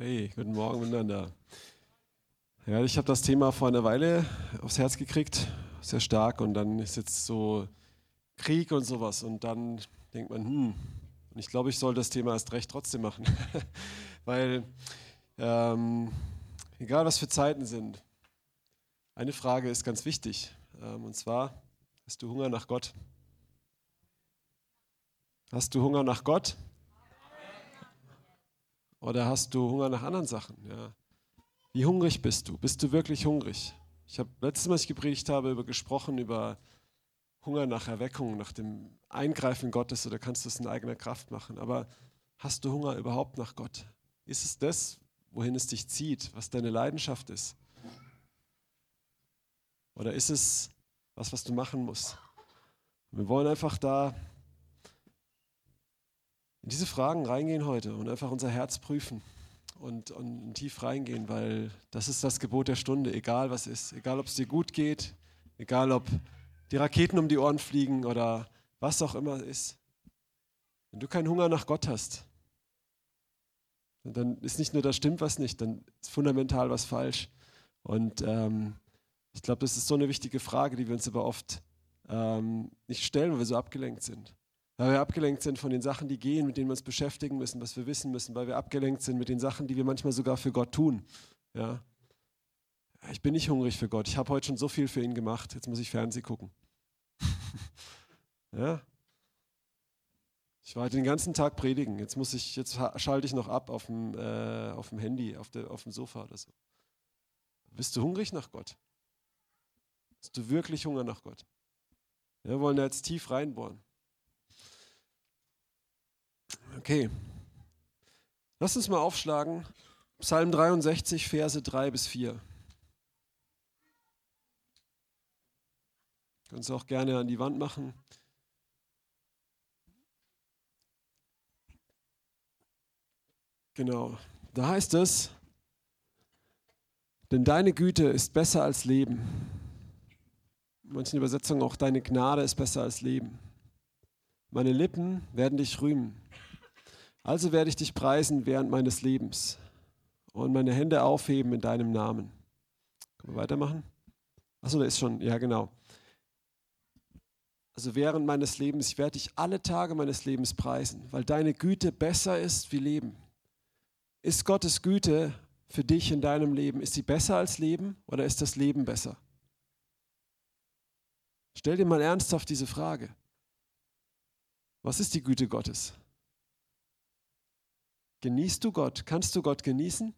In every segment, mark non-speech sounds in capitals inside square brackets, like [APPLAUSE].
Hey, guten Morgen miteinander. Ja, ich habe das Thema vor einer Weile aufs Herz gekriegt, sehr stark, und dann ist jetzt so Krieg und sowas, und dann denkt man, hm, und ich glaube, ich soll das Thema erst recht trotzdem machen, [LAUGHS] weil ähm, egal was für Zeiten sind, eine Frage ist ganz wichtig, ähm, und zwar, hast du Hunger nach Gott? Hast du Hunger nach Gott? Oder hast du Hunger nach anderen Sachen? Ja. Wie hungrig bist du? Bist du wirklich hungrig? Ich habe letztes Mal, als ich gepredigt habe, über gesprochen über Hunger nach Erweckung, nach dem Eingreifen Gottes oder kannst du es in eigener Kraft machen. Aber hast du Hunger überhaupt nach Gott? Ist es das, wohin es dich zieht, was deine Leidenschaft ist? Oder ist es was, was du machen musst? Wir wollen einfach da in diese Fragen reingehen heute und einfach unser Herz prüfen und, und tief reingehen, weil das ist das Gebot der Stunde, egal was ist, egal ob es dir gut geht, egal ob die Raketen um die Ohren fliegen oder was auch immer ist. Wenn du keinen Hunger nach Gott hast, dann ist nicht nur, da stimmt was nicht, dann ist fundamental was falsch. Und ähm, ich glaube, das ist so eine wichtige Frage, die wir uns aber oft ähm, nicht stellen, weil wir so abgelenkt sind. Weil wir abgelenkt sind von den Sachen, die gehen, mit denen wir uns beschäftigen müssen, was wir wissen müssen, weil wir abgelenkt sind mit den Sachen, die wir manchmal sogar für Gott tun. Ja. Ich bin nicht hungrig für Gott. Ich habe heute schon so viel für ihn gemacht. Jetzt muss ich Fernsehen gucken. [LAUGHS] ja. Ich war heute den ganzen Tag predigen. Jetzt muss ich, jetzt schalte ich noch ab auf dem, äh, auf dem Handy, auf, der, auf dem Sofa oder so. Bist du hungrig nach Gott? Hast du wirklich Hunger nach Gott? Wir wollen da jetzt tief reinbohren. Okay. Lass uns mal aufschlagen. Psalm 63, Verse 3 bis 4. Kannst du auch gerne an die Wand machen. Genau. Da heißt es, denn deine Güte ist besser als Leben. In manchen Übersetzungen auch deine Gnade ist besser als Leben. Meine Lippen werden dich rühmen. Also werde ich dich preisen während meines Lebens und meine Hände aufheben in deinem Namen. Können wir weitermachen? Achso, da ist schon, ja genau. Also während meines Lebens, ich werde dich alle Tage meines Lebens preisen, weil deine Güte besser ist wie Leben. Ist Gottes Güte für dich in deinem Leben, ist sie besser als Leben oder ist das Leben besser? Stell dir mal ernsthaft diese Frage. Was ist die Güte Gottes? Genießt du Gott? Kannst du Gott genießen?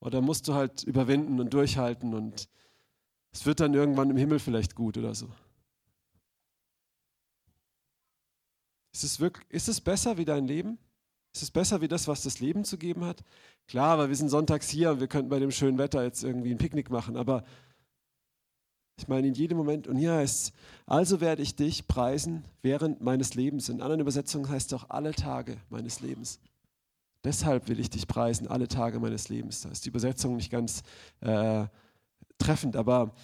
Oder musst du halt überwinden und durchhalten und es wird dann irgendwann im Himmel vielleicht gut oder so? Ist es, wirklich, ist es besser wie dein Leben? Ist es besser wie das, was das Leben zu geben hat? Klar, weil wir sind sonntags hier und wir könnten bei dem schönen Wetter jetzt irgendwie ein Picknick machen, aber ich meine, in jedem Moment, und hier heißt es, also werde ich dich preisen während meines Lebens. In anderen Übersetzungen heißt es auch alle Tage meines Lebens. Deshalb will ich dich preisen alle Tage meines Lebens. Da ist die Übersetzung nicht ganz äh, treffend, aber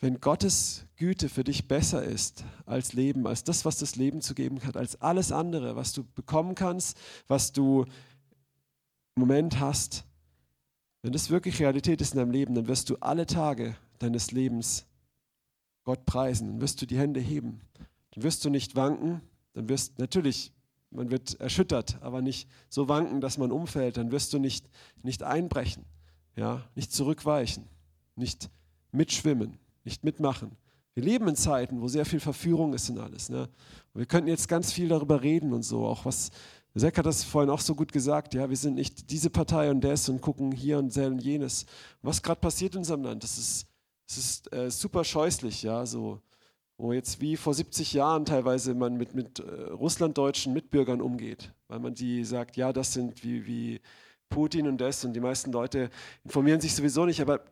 wenn Gottes Güte für dich besser ist als Leben, als das, was das Leben zu geben hat, als alles andere, was du bekommen kannst, was du im Moment hast, wenn das wirklich Realität ist in deinem Leben, dann wirst du alle Tage deines Lebens Gott preisen, dann wirst du die Hände heben, dann wirst du nicht wanken, dann wirst natürlich man wird erschüttert, aber nicht so wanken, dass man umfällt. Dann wirst du nicht, nicht einbrechen, ja? nicht zurückweichen, nicht mitschwimmen, nicht mitmachen. Wir leben in Zeiten, wo sehr viel Verführung ist und alles. Ne? Und wir könnten jetzt ganz viel darüber reden und so. Auch was, Zack hat das vorhin auch so gut gesagt. Ja, wir sind nicht diese Partei und das und gucken hier und und jenes. Was gerade passiert in unserem Land, das ist, das ist äh, super scheußlich. Ja, so wo jetzt wie vor 70 Jahren teilweise man mit, mit äh, russlanddeutschen Mitbürgern umgeht, weil man die sagt, ja, das sind wie, wie Putin und das und die meisten Leute informieren sich sowieso nicht, aber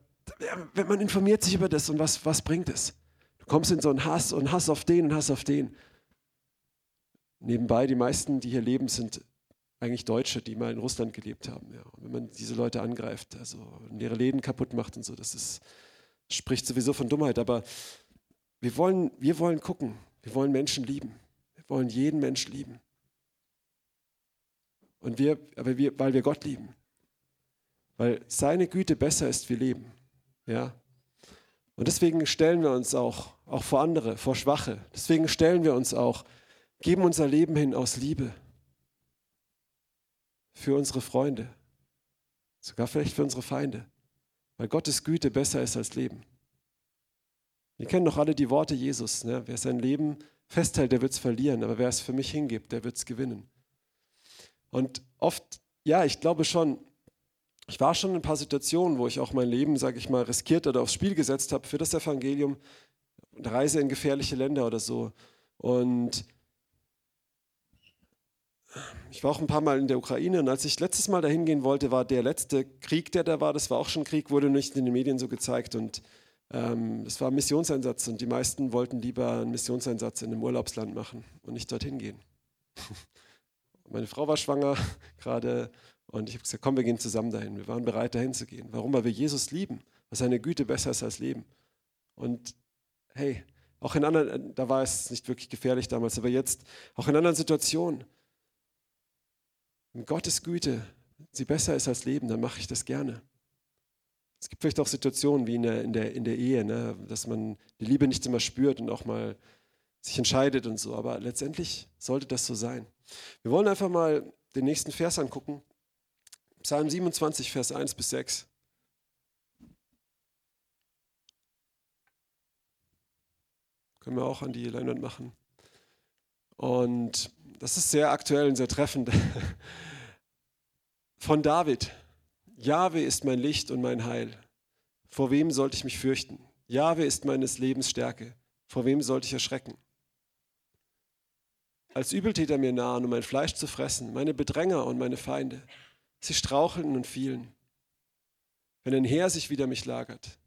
wenn man informiert sich über das und was, was bringt es? Du kommst in so einen Hass und Hass auf den und Hass auf den. Nebenbei, die meisten, die hier leben, sind eigentlich Deutsche, die mal in Russland gelebt haben. Ja. Wenn man diese Leute angreift, also ihre Läden kaputt macht und so, das ist, spricht sowieso von Dummheit, aber wir wollen, wir wollen gucken. Wir wollen Menschen lieben. Wir wollen jeden Mensch lieben. Und wir, aber wir, weil wir Gott lieben. Weil seine Güte besser ist wie Leben. Ja? Und deswegen stellen wir uns auch, auch vor andere, vor Schwache. Deswegen stellen wir uns auch, geben unser Leben hin aus Liebe. Für unsere Freunde. Sogar vielleicht für unsere Feinde. Weil Gottes Güte besser ist als Leben. Wir kennen doch alle die Worte Jesus. Ne? Wer sein Leben festhält, der wird es verlieren. Aber wer es für mich hingibt, der wird es gewinnen. Und oft, ja, ich glaube schon, ich war schon in ein paar Situationen, wo ich auch mein Leben, sage ich mal, riskiert oder aufs Spiel gesetzt habe für das Evangelium, eine Reise in gefährliche Länder oder so. Und ich war auch ein paar Mal in der Ukraine und als ich letztes Mal dahin gehen wollte, war der letzte Krieg, der da war, das war auch schon Krieg, wurde nicht in den Medien so gezeigt und es war ein Missionseinsatz und die meisten wollten lieber einen Missionseinsatz in einem Urlaubsland machen und nicht dorthin gehen. [LAUGHS] Meine Frau war schwanger [LAUGHS] gerade und ich habe gesagt, komm, wir gehen zusammen dahin. Wir waren bereit, dahin zu gehen. Warum? Weil wir Jesus lieben, weil seine Güte besser ist als Leben. Und hey, auch in anderen, da war es nicht wirklich gefährlich damals, aber jetzt, auch in anderen Situationen, wenn Gottes Güte sie besser ist als Leben, dann mache ich das gerne. Es gibt vielleicht auch Situationen wie in der, in der, in der Ehe, ne, dass man die Liebe nicht immer spürt und auch mal sich entscheidet und so, aber letztendlich sollte das so sein. Wir wollen einfach mal den nächsten Vers angucken. Psalm 27, Vers 1 bis 6. Können wir auch an die Leinwand machen. Und das ist sehr aktuell und sehr treffend. [LAUGHS] Von David. Jahwe ist mein Licht und mein Heil. Vor wem sollte ich mich fürchten? Jahwe ist meines Lebens Stärke. Vor wem sollte ich erschrecken? Als Übeltäter mir nahen, um mein Fleisch zu fressen, meine Bedränger und meine Feinde. Sie strauchelten und fielen. Wenn ein Heer sich wider mich lagert,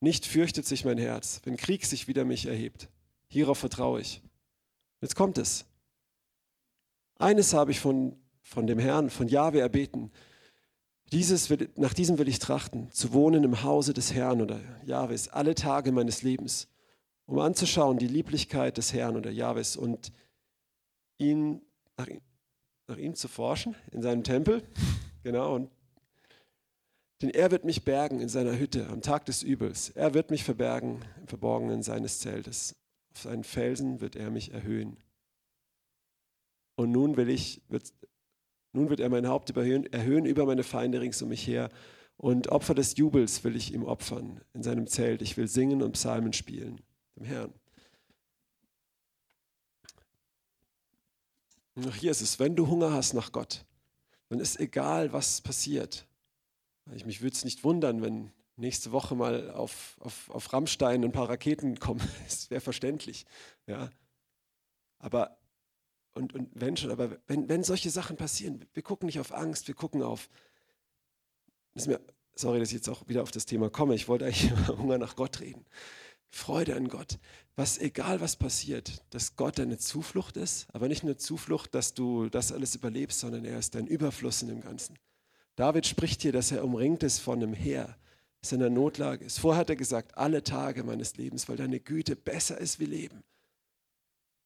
nicht fürchtet sich mein Herz, wenn Krieg sich wider mich erhebt. Hierauf vertraue ich. Jetzt kommt es. Eines habe ich von, von dem Herrn, von Jahwe erbeten. Dieses will, nach diesem will ich trachten, zu wohnen im Hause des Herrn oder Jahwes alle Tage meines Lebens, um anzuschauen die Lieblichkeit des Herrn oder Jahwes und ihn nach, nach ihm zu forschen in seinem Tempel [LAUGHS] Genau. Und denn er wird mich bergen in seiner Hütte am Tag des Übels. Er wird mich verbergen im Verborgenen seines Zeltes. Auf seinen Felsen wird er mich erhöhen. Und nun will ich, wird, nun wird er mein Haupt überhöhen, erhöhen über meine Feinde rings um mich her. Und Opfer des Jubels will ich ihm opfern in seinem Zelt. Ich will singen und Psalmen spielen, dem Herrn. Und auch hier ist es, wenn du Hunger hast nach Gott, dann ist egal, was passiert. Ich mich würde es nicht wundern, wenn nächste Woche mal auf, auf, auf Rammstein ein paar Raketen kommen. [LAUGHS] Das wäre verständlich. Ja. Aber, und, und wenn schon, aber wenn, wenn solche Sachen passieren, wir gucken nicht auf Angst, wir gucken auf, mir, sorry, dass ich jetzt auch wieder auf das Thema komme, ich wollte eigentlich [LAUGHS] über Hunger nach Gott reden. Freude an Gott. Was egal was passiert, dass Gott deine Zuflucht ist, aber nicht nur Zuflucht, dass du das alles überlebst, sondern er ist dein Überfluss in dem Ganzen. David spricht hier, dass er umringt ist von einem Heer, dass in einer Notlage ist. Vorher hat er gesagt, alle Tage meines Lebens, weil deine Güte besser ist wie Leben.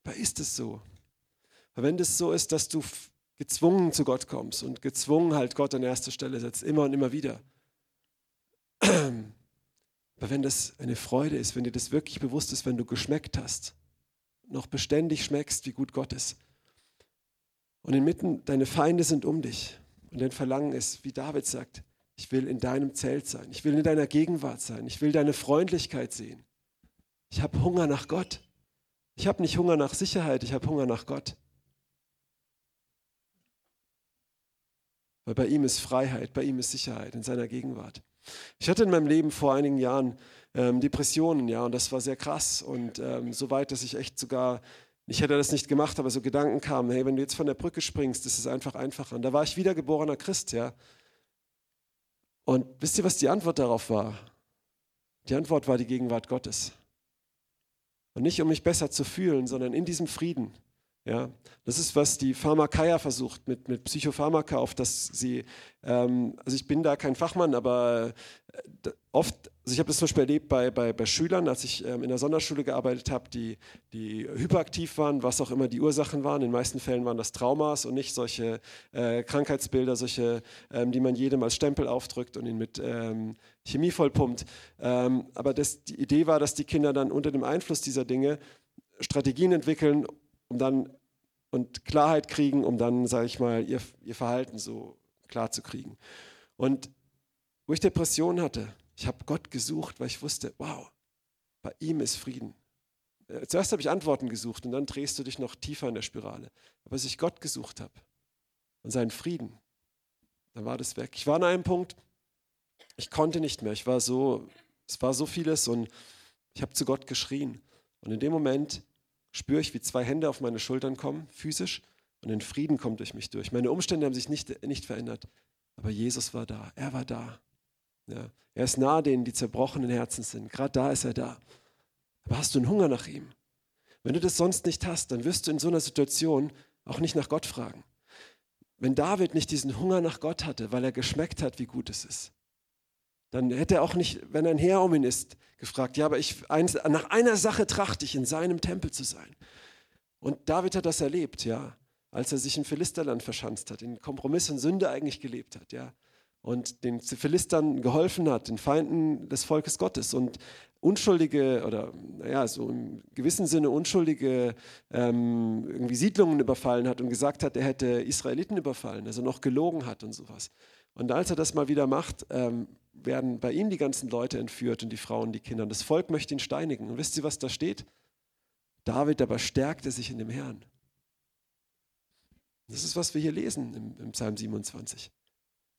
Aber ist es so? Wenn das so ist, dass du gezwungen zu Gott kommst und gezwungen halt Gott an erster Stelle setzt, immer und immer wieder, [CLEARS THROAT] aber wenn das eine Freude ist, wenn dir das wirklich bewusst ist, wenn du geschmeckt hast, noch beständig schmeckst, wie gut Gott ist. Und inmitten, deine Feinde sind um dich. Und dein Verlangen ist, wie David sagt, ich will in deinem Zelt sein. Ich will in deiner Gegenwart sein. Ich will deine Freundlichkeit sehen. Ich habe Hunger nach Gott. Ich habe nicht Hunger nach Sicherheit, ich habe Hunger nach Gott. Weil bei ihm ist Freiheit, bei ihm ist Sicherheit in seiner Gegenwart. Ich hatte in meinem Leben vor einigen Jahren ähm, Depressionen, ja, und das war sehr krass und ähm, so weit, dass ich echt sogar, ich hätte das nicht gemacht, aber so Gedanken kamen, hey, wenn du jetzt von der Brücke springst, ist es einfach einfacher. Und da war ich wiedergeborener Christ, ja. Und wisst ihr, was die Antwort darauf war? Die Antwort war die Gegenwart Gottes. Und nicht, um mich besser zu fühlen, sondern in diesem Frieden, Ja, das ist, was die Pharmakeia versucht mit, mit Psychopharmaka, auf dass sie, ähm, also ich bin da kein Fachmann, aber äh, oft, also ich habe das zum Beispiel erlebt bei, bei, bei Schülern, als ich ähm, in der Sonderschule gearbeitet habe, die, die hyperaktiv waren, was auch immer die Ursachen waren. In den meisten Fällen waren das Traumas und nicht solche äh, Krankheitsbilder, solche, ähm, die man jedem als Stempel aufdrückt und ihn mit ähm, Chemie vollpumpt. Ähm, aber das, die Idee war, dass die Kinder dann unter dem Einfluss dieser Dinge Strategien entwickeln, um dann und Klarheit kriegen, um dann, sage ich mal, ihr, ihr Verhalten so klar zu kriegen. Und wo ich Depressionen hatte, ich habe Gott gesucht, weil ich wusste, wow, bei ihm ist Frieden. Äh, zuerst habe ich Antworten gesucht und dann drehst du dich noch tiefer in der Spirale. Aber als ich Gott gesucht habe und seinen Frieden, dann war das weg. Ich war an einem Punkt, ich konnte nicht mehr. Ich war so, es war so vieles und ich habe zu Gott geschrien. Und in dem Moment spüre ich, wie zwei Hände auf meine Schultern kommen, physisch, und ein Frieden kommt durch mich durch. Meine Umstände haben sich nicht, nicht verändert, aber Jesus war da. Er war da. Ja. Er ist nahe denen, die zerbrochenen Herzen sind. Gerade da ist er da. Aber hast du einen Hunger nach ihm? Wenn du das sonst nicht hast, dann wirst du in so einer Situation auch nicht nach Gott fragen. Wenn David nicht diesen Hunger nach Gott hatte, weil er geschmeckt hat, wie gut es ist, dann hätte er auch nicht, wenn ein Herr um ihn ist, gefragt, ja, aber ich, eins, nach einer Sache trachte ich, in seinem Tempel zu sein. Und David hat das erlebt, ja, als er sich im Philisterland verschanzt hat, in Kompromiss und Sünde eigentlich gelebt hat, ja. Und den Philistern geholfen hat, den Feinden des Volkes Gottes und unschuldige oder naja, so im gewissen Sinne unschuldige ähm, irgendwie Siedlungen überfallen hat und gesagt hat, er hätte Israeliten überfallen, also noch gelogen hat und sowas. Und als er das mal wieder macht, ähm, werden bei ihm die ganzen Leute entführt und die Frauen, die Kinder. Und das Volk möchte ihn steinigen. Und wisst ihr, was da steht? David aber stärkte sich in dem Herrn. Das ist, was wir hier lesen im, im Psalm 27.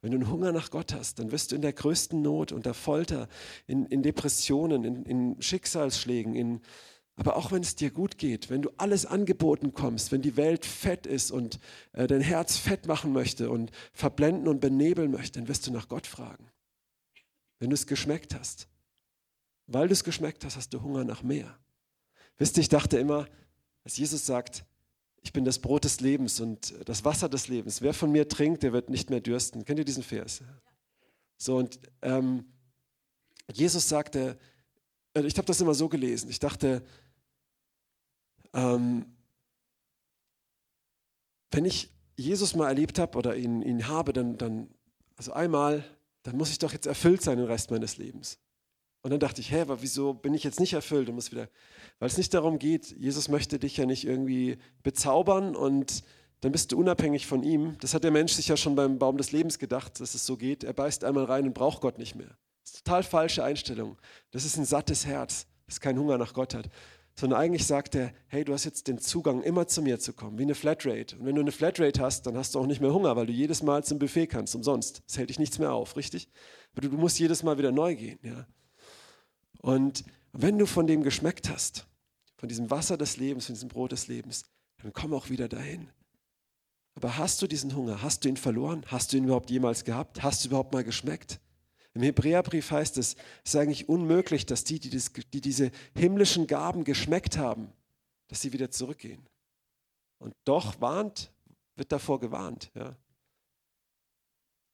Wenn du einen Hunger nach Gott hast, dann wirst du in der größten Not, unter Folter, in, in Depressionen, in, in Schicksalsschlägen, in, aber auch wenn es dir gut geht, wenn du alles angeboten kommst, wenn die Welt fett ist und äh, dein Herz fett machen möchte und verblenden und benebeln möchte, dann wirst du nach Gott fragen. Wenn du es geschmeckt hast. Weil du es geschmeckt hast, hast du Hunger nach mehr. Wisst ihr, ich dachte immer, als Jesus sagt, ich bin das Brot des Lebens und das Wasser des Lebens. Wer von mir trinkt, der wird nicht mehr dürsten. Kennt ihr diesen Vers? So, und ähm, Jesus sagte, äh, ich habe das immer so gelesen, ich dachte, ähm, wenn ich Jesus mal erlebt habe oder ihn, ihn habe, dann, dann, also einmal, dann muss ich doch jetzt erfüllt sein den Rest meines Lebens. Und dann dachte ich, hä, aber wieso bin ich jetzt nicht erfüllt und muss wieder, weil es nicht darum geht, Jesus möchte dich ja nicht irgendwie bezaubern und dann bist du unabhängig von ihm. Das hat der Mensch sich ja schon beim Baum des Lebens gedacht, dass es so geht. Er beißt einmal rein und braucht Gott nicht mehr. Das ist total falsche Einstellung. Das ist ein sattes Herz, das keinen Hunger nach Gott hat sondern eigentlich sagt er, hey, du hast jetzt den Zugang, immer zu mir zu kommen, wie eine Flatrate. Und wenn du eine Flatrate hast, dann hast du auch nicht mehr Hunger, weil du jedes Mal zum Buffet kannst, umsonst. Es hält dich nichts mehr auf, richtig? Aber du, du musst jedes Mal wieder neu gehen. Ja? Und wenn du von dem geschmeckt hast, von diesem Wasser des Lebens, von diesem Brot des Lebens, dann komm auch wieder dahin. Aber hast du diesen Hunger? Hast du ihn verloren? Hast du ihn überhaupt jemals gehabt? Hast du überhaupt mal geschmeckt? Im Hebräerbrief heißt es, es ist eigentlich unmöglich, dass die, die, das, die diese himmlischen Gaben geschmeckt haben, dass sie wieder zurückgehen. Und doch warnt, wird davor gewarnt. Ja.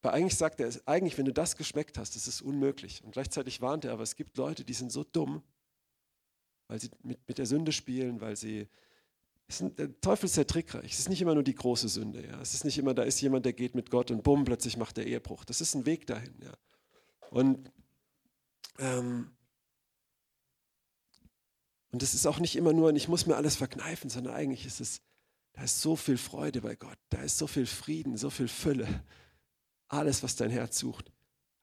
Weil eigentlich sagt er, eigentlich, wenn du das geschmeckt hast, das ist unmöglich. Und gleichzeitig warnt er, aber es gibt Leute, die sind so dumm, weil sie mit, mit der Sünde spielen, weil sie. Ist, der Teufel ist sehr trickreich. Es ist nicht immer nur die große Sünde. Ja. Es ist nicht immer, da ist jemand, der geht mit Gott und bumm, plötzlich macht der Ehebruch. Das ist ein Weg dahin. Ja. Und, ähm, und es ist auch nicht immer nur, ich muss mir alles verkneifen, sondern eigentlich ist es, da ist so viel Freude bei Gott, da ist so viel Frieden, so viel Fülle, alles, was dein Herz sucht.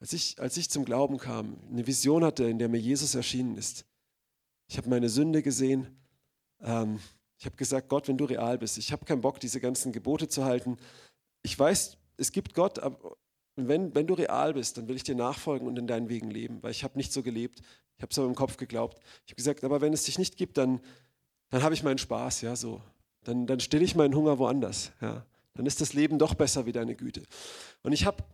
Als ich, als ich zum Glauben kam, eine Vision hatte, in der mir Jesus erschienen ist, ich habe meine Sünde gesehen, ähm, ich habe gesagt, Gott, wenn du real bist, ich habe keinen Bock, diese ganzen Gebote zu halten. Ich weiß, es gibt Gott, und wenn, wenn du real bist, dann will ich dir nachfolgen und in deinen Wegen leben, weil ich habe nicht so gelebt. Ich habe es aber im Kopf geglaubt. Ich habe gesagt, aber wenn es dich nicht gibt, dann, dann habe ich meinen Spaß, ja, so. Dann, dann stille ich meinen Hunger woanders, ja. Dann ist das Leben doch besser wie deine Güte. Und ich habe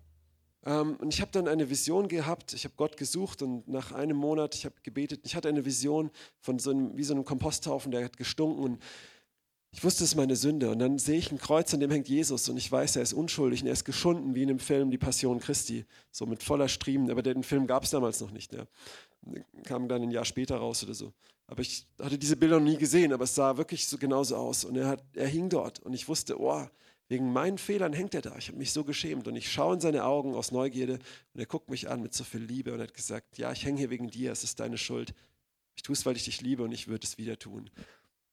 ähm, und dann eine Vision gehabt. Ich habe Gott gesucht und nach einem Monat, ich habe gebetet. Ich hatte eine Vision von so einem, wie so einem Komposthaufen, der hat gestunken und Ich wusste, es ist meine Sünde. Und dann sehe ich ein Kreuz, an dem hängt Jesus. Und ich weiß, er ist unschuldig und er ist geschunden, wie in dem Film Die Passion Christi. So mit voller Striemen. Aber den Film gab es damals noch nicht. Ja. Kam dann ein Jahr später raus oder so. Aber ich hatte diese Bilder noch nie gesehen, aber es sah wirklich so genauso aus. Und er, hat, er hing dort. Und ich wusste, oh, wegen meinen Fehlern hängt er da. Ich habe mich so geschämt. Und ich schaue in seine Augen aus Neugierde. Und er guckt mich an mit so viel Liebe und hat gesagt, ja, ich hänge hier wegen dir. Es ist deine Schuld. Ich tue es, weil ich dich liebe und ich würde es wieder tun.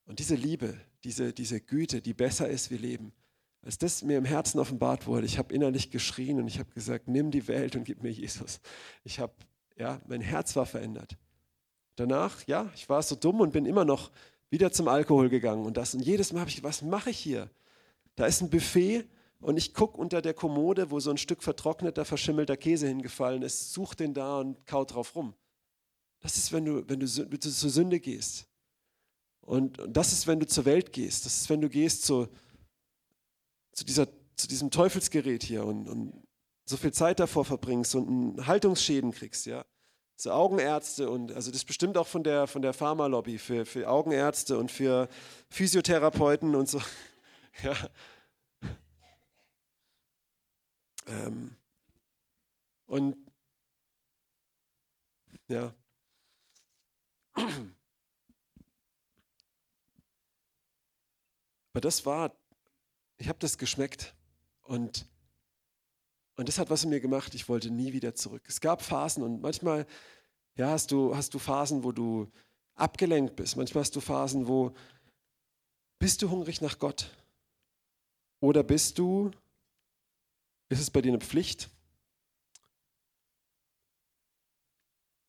Und diese Liebe, diese, diese Güte, die besser ist wie Leben, als das mir im Herzen offenbart wurde, ich habe innerlich geschrien und ich habe gesagt, nimm die Welt und gib mir Jesus. Ich habe, ja, mein Herz war verändert. Danach, ja, ich war so dumm und bin immer noch wieder zum Alkohol gegangen und das. Und jedes Mal habe ich, was mache ich hier? Da ist ein Buffet und ich gucke unter der Kommode, wo so ein Stück vertrockneter, verschimmelter Käse hingefallen ist, such den da und kaut drauf rum. Das ist, wenn du, wenn du zur Sünde gehst. Und, das ist, wenn du zur Welt gehst. Das ist, wenn du gehst zu, zu, dieser, zu diesem Teufelsgerät hier und, und so viel Zeit davor verbringst und Haltungsschäden kriegst, ja. So Augenärzte und also das bestimmt auch von der, von der Pharmalobby für, für Augenärzte und für Physiotherapeuten und so. [LAUGHS] Ja. Ähm. Und ja. [CLEARS THROAT] Aber das war, ich habe das geschmeckt und, und das hat was in mir gemacht. Ich wollte nie wieder zurück. Es gab Phasen und manchmal ja, hast, du, hast du Phasen, wo du abgelenkt bist. Manchmal hast du Phasen, wo bist du hungrig nach Gott? Oder bist du, ist es bei dir eine Pflicht?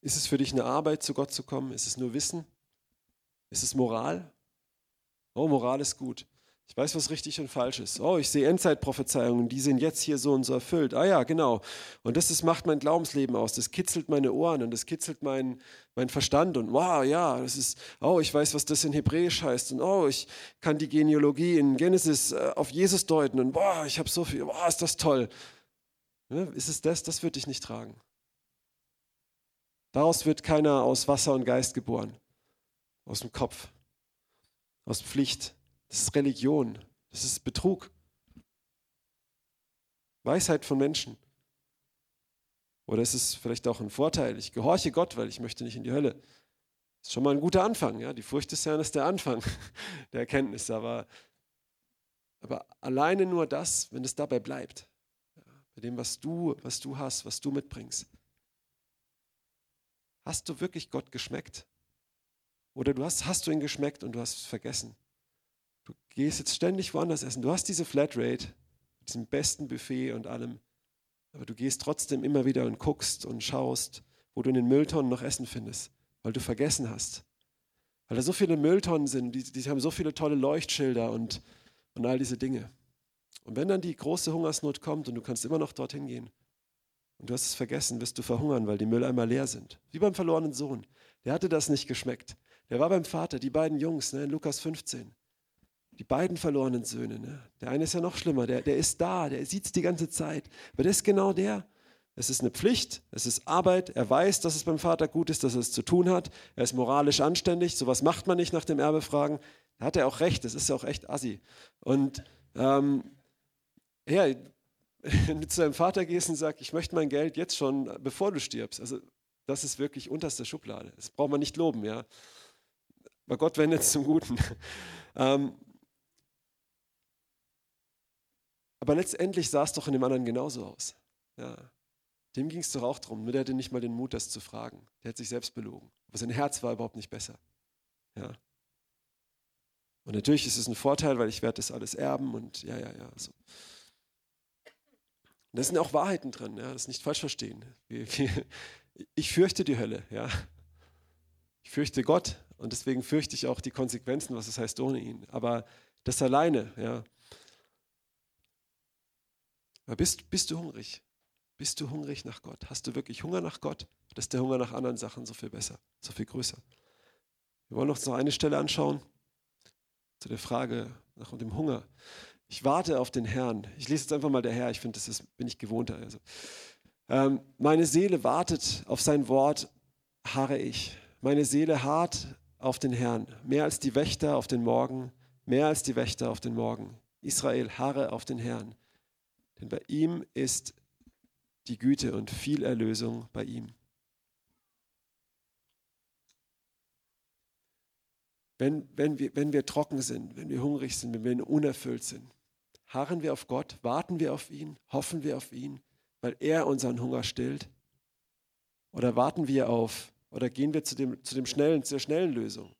Ist es für dich eine Arbeit, zu Gott zu kommen? Ist es nur Wissen? Ist es Moral? Oh, Moral ist gut. Ich weiß, was richtig und falsch ist. Oh, ich sehe Endzeitprophezeiungen, die sind jetzt hier so und so erfüllt. Ah ja, genau. Und das, das macht mein Glaubensleben aus. Das kitzelt meine Ohren und das kitzelt mein, mein Verstand. Und wow, ja, das ist, oh, ich weiß, was das in Hebräisch heißt. Und oh, ich kann die Genealogie in Genesis äh, auf Jesus deuten. Und boah, ich habe so viel, boah, ist das toll. Ne? Ist es das? Das wird dich nicht tragen. Daraus wird keiner aus Wasser und Geist geboren. Aus dem Kopf. Aus Pflicht das ist Religion. Das ist Betrug. Weisheit von Menschen. Oder ist es vielleicht auch ein Vorteil? Ich gehorche Gott, weil ich möchte nicht in die Hölle. Das ist schon mal ein guter Anfang. Ja? Die Furcht des Herrn ist der Anfang [LAUGHS] der Erkenntnis. Aber, aber alleine nur das, wenn es dabei bleibt, ja, bei dem, was du, was du hast, was du mitbringst. Hast du wirklich Gott geschmeckt? Oder du hast, hast du ihn geschmeckt und du hast es vergessen? Gehst jetzt ständig woanders essen. Du hast diese Flatrate, diesem besten Buffet und allem. Aber du gehst trotzdem immer wieder und guckst und schaust, wo du in den Mülltonnen noch Essen findest, weil du vergessen hast. Weil da so viele Mülltonnen sind, die, die haben so viele tolle Leuchtschilder und, und all diese Dinge. Und wenn dann die große Hungersnot kommt und du kannst immer noch dorthin gehen und du hast es vergessen, wirst du verhungern, weil die Mülleimer leer sind. Wie beim verlorenen Sohn. Der hatte das nicht geschmeckt. Der war beim Vater, die beiden Jungs, ne, in Lukas 15. Die beiden verlorenen Söhne. Ne? Der eine ist ja noch schlimmer, der, der ist da, der sieht es die ganze Zeit. Aber das ist genau der. Es ist eine Pflicht, es ist Arbeit. Er weiß, dass es beim Vater gut ist, dass er es zu tun hat. Er ist moralisch anständig. Sowas macht man nicht nach dem Erbe fragen. Da hat er auch recht, das ist ja auch echt assi. Und ähm, ja, [LAUGHS] wenn du zu deinem Vater gehst und sagst, ich möchte mein Geld jetzt schon, bevor du stirbst, also das ist wirklich unterste Schublade. Das braucht man nicht loben, ja. Aber Gott wendet es zum Guten. [LAUGHS] Ähm, Aber letztendlich sah es doch in dem anderen genauso aus. Ja. Dem ging es doch auch darum, nur der hatte nicht mal den Mut, das zu fragen. Der hat sich selbst belogen. Aber sein Herz war überhaupt nicht besser. Ja. Und natürlich ist es ein Vorteil, weil ich werde das alles erben und ja, ja, ja. So. Da sind auch Wahrheiten drin, ja, das nicht falsch verstehen. Ich fürchte die Hölle, ja. Ich fürchte Gott und deswegen fürchte ich auch die Konsequenzen, was es heißt ohne ihn. Aber das alleine, ja, bist, bist du hungrig? Bist du hungrig nach Gott? Hast du wirklich Hunger nach Gott? Oder ist der Hunger nach anderen Sachen so viel besser, so viel größer? Wir wollen uns noch eine Stelle anschauen zu der Frage nach dem Hunger. Ich warte auf den Herrn. Ich lese jetzt einfach mal der Herr. Ich finde, das ist, bin ich gewohnter. Also, ähm, meine Seele wartet auf sein Wort, harre ich. Meine Seele hart auf den Herrn, mehr als die Wächter auf den Morgen, mehr als die Wächter auf den Morgen. Israel, harre auf den Herrn, denn bei ihm ist die Güte und viel Erlösung bei ihm. Wenn, wenn, wir, wenn wir trocken sind, wenn wir hungrig sind, wenn wir unerfüllt sind, harren wir auf Gott, warten wir auf ihn, hoffen wir auf ihn, weil er unseren Hunger stillt? Oder warten wir auf, oder gehen wir zu, dem, zu dem schnellen, zur schnellen Lösung?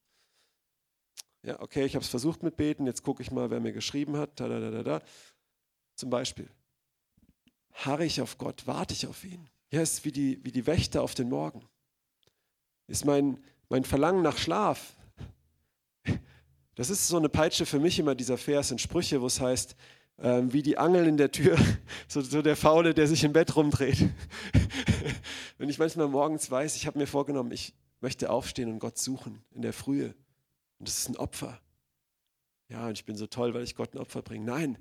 Ja, okay, ich habe es versucht mit Beten, jetzt gucke ich mal, wer mir geschrieben hat. Da, da, da, da. Zum Beispiel, harre ich auf Gott, warte ich auf ihn. Ja, ist wie die, wie die Wächter auf den Morgen. Ist mein, mein Verlangen nach Schlaf. Das ist so eine Peitsche für mich immer, dieser Vers in Sprüche, wo es heißt, ähm, wie die Angeln in der Tür, [LAUGHS] so, so der Faule, der sich im Bett rumdreht. [LAUGHS] Wenn ich manchmal morgens weiß, ich habe mir vorgenommen, ich möchte aufstehen und Gott suchen in der Frühe. Und das ist ein Opfer. Ja, und ich bin so toll, weil ich Gott ein Opfer bringe. Nein,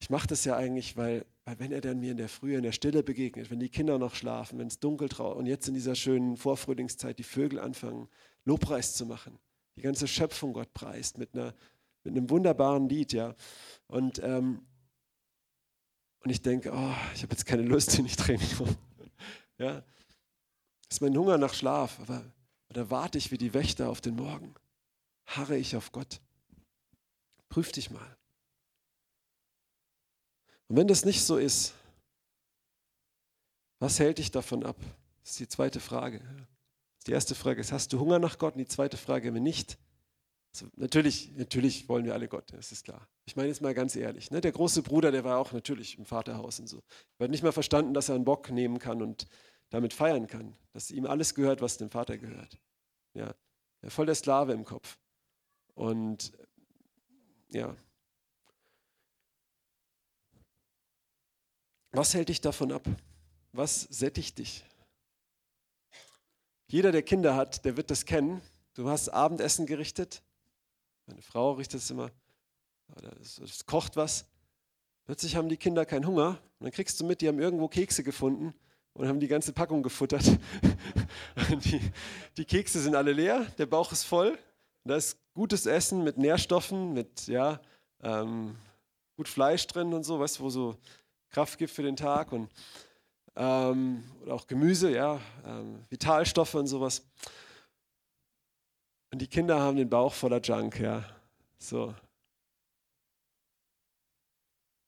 ich mache das ja eigentlich, weil, weil wenn er dann mir in der Frühe, in der Stille begegnet, wenn die Kinder noch schlafen, wenn es dunkel traut und jetzt in dieser schönen Vorfrühlingszeit die Vögel anfangen, Lobpreis zu machen, die ganze Schöpfung Gott preist mit, einer, mit einem wunderbaren Lied, ja. Und, ähm, und ich denke, oh, ich habe jetzt keine Lust, hier nicht Training. [LAUGHS] Ja, ist mein Hunger nach Schlaf, aber da warte ich wie die Wächter auf den Morgen harre ich auf Gott. Prüf dich mal. Und wenn das nicht so ist, was hält dich davon ab? Das ist die zweite Frage. Die erste Frage ist, hast du Hunger nach Gott? Und die zweite Frage, wenn nicht, also natürlich, natürlich wollen wir alle Gott, das ist klar. Ich meine jetzt mal ganz ehrlich, ne? der große Bruder, der war auch natürlich im Vaterhaus und so. Er hat nicht mal verstanden, dass er einen Bock nehmen kann und damit feiern kann, dass ihm alles gehört, was dem Vater gehört. Ja, voll der Sklave im Kopf. Und ja. Was hält dich davon ab? Was sättigt dich? Jeder, der Kinder hat, der wird das kennen. Du hast Abendessen gerichtet. Meine Frau richtet es immer. Es kocht was. Plötzlich haben die Kinder keinen Hunger. Und dann kriegst du mit, die haben irgendwo Kekse gefunden und haben die ganze Packung gefuttert. [LAUGHS] die, die Kekse sind alle leer, der Bauch ist voll. Da ist gutes Essen mit Nährstoffen, mit ja, ähm, gut Fleisch drin und so, weißt du, wo so Kraft gibt für den Tag und ähm, oder auch Gemüse, ja, ähm, Vitalstoffe und sowas. Und die Kinder haben den Bauch voller Junk, ja. So.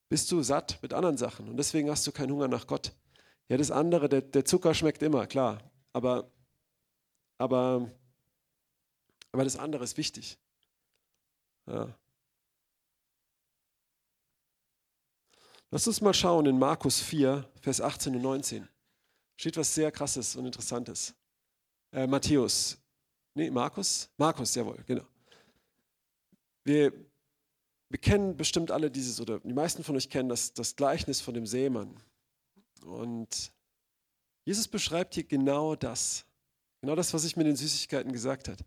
Bist du satt mit anderen Sachen und deswegen hast du keinen Hunger nach Gott. Ja, das andere, der, der Zucker schmeckt immer, klar. Aber, aber aber das andere ist wichtig. Ja. Lass uns mal schauen in Markus 4, Vers 18 und 19. Steht was sehr krasses und interessantes. Äh, Matthäus. Nee, Markus? Markus, jawohl, genau. Wir, wir kennen bestimmt alle dieses, oder die meisten von euch kennen das, das Gleichnis von dem Seemann. Und Jesus beschreibt hier genau das. Genau das, was ich mit den Süßigkeiten gesagt habe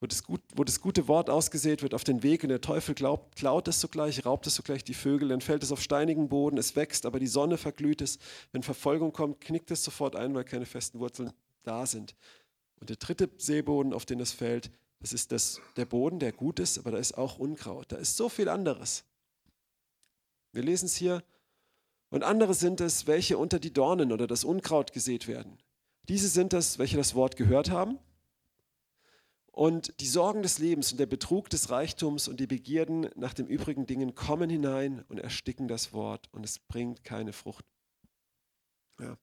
wo das, gut, wo das gute Wort ausgesät wird auf den Weg und der Teufel glaubt, klaut es sogleich, raubt es sogleich die Vögel, dann fällt es auf steinigen Boden, es wächst, aber die Sonne verglüht es. Wenn Verfolgung kommt, knickt es sofort ein, weil keine festen Wurzeln da sind. Und der dritte Seeboden, auf den es fällt, das ist das, der Boden, der gut ist, aber da ist auch Unkraut. Da ist so viel anderes. Wir lesen es hier. Und andere sind es, welche unter die Dornen oder das Unkraut gesät werden. Diese sind es, welche das Wort gehört haben und die Sorgen des Lebens und der Betrug des Reichtums und die Begierden nach den übrigen Dingen kommen hinein und ersticken das Wort und es bringt keine Frucht. Ja.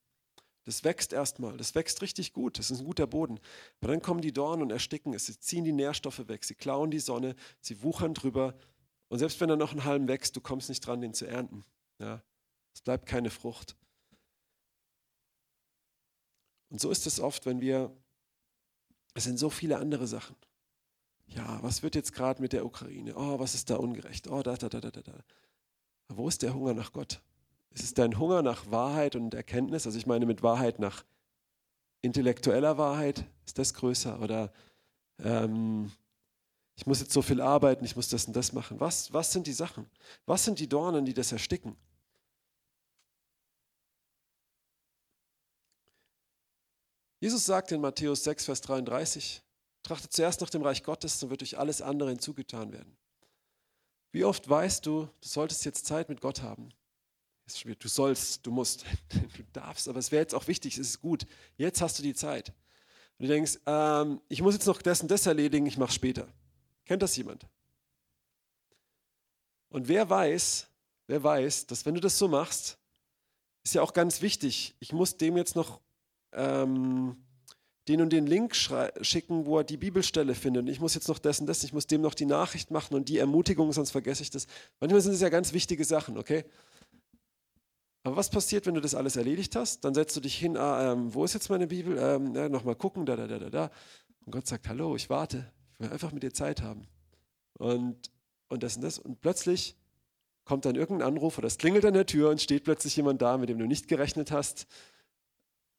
Das wächst erstmal, das wächst richtig gut, das ist ein guter Boden. Aber dann kommen die Dornen und ersticken es, sie ziehen die Nährstoffe weg, sie klauen die Sonne, sie wuchern drüber. Und selbst wenn da noch ein Halm wächst, du kommst nicht dran, den zu ernten. Ja. Es bleibt keine Frucht. Und so ist es oft, wenn wir es sind so viele andere Sachen. Ja, was wird jetzt gerade mit der Ukraine? Oh, was ist da ungerecht? Oh, da, da, da, da, da. Wo ist der Hunger nach Gott? Ist es dein Hunger nach Wahrheit und Erkenntnis? Also ich meine mit Wahrheit nach intellektueller Wahrheit, ist das größer? Oder ähm, ich muss jetzt so viel arbeiten, ich muss das und das machen. Was, was sind die Sachen? Was sind die Dornen, die das ersticken? Jesus sagt in Matthäus 6, Vers 33, trachtet zuerst nach dem Reich Gottes, dann wird euch alles andere hinzugetan werden. Wie oft weißt du, du solltest jetzt Zeit mit Gott haben? Du sollst, du musst, [LAUGHS] du darfst, aber es wäre jetzt auch wichtig, es ist gut. Jetzt hast du die Zeit. Und du denkst, ähm, ich muss jetzt noch das und das erledigen, ich mache später. Kennt das jemand? Und wer weiß, wer weiß, dass wenn du das so machst, ist ja auch ganz wichtig, ich muss dem jetzt noch ähm, den und den Link schicken, wo er die Bibelstelle findet. Und ich muss jetzt noch und das, ich muss dem noch die Nachricht machen und die Ermutigung, sonst vergesse ich das. Manchmal sind es ja ganz wichtige Sachen, okay? Aber was passiert, wenn du das alles erledigt hast? Dann setzt du dich hin, ah, ähm, wo ist jetzt meine Bibel? Ähm, ja, Nochmal gucken, da, da, da, da, da. Und Gott sagt, hallo, ich warte. Ich will einfach mit dir Zeit haben. Und, und das und das. Und plötzlich kommt dann irgendein Anruf oder es klingelt an der Tür und steht plötzlich jemand da, mit dem du nicht gerechnet hast.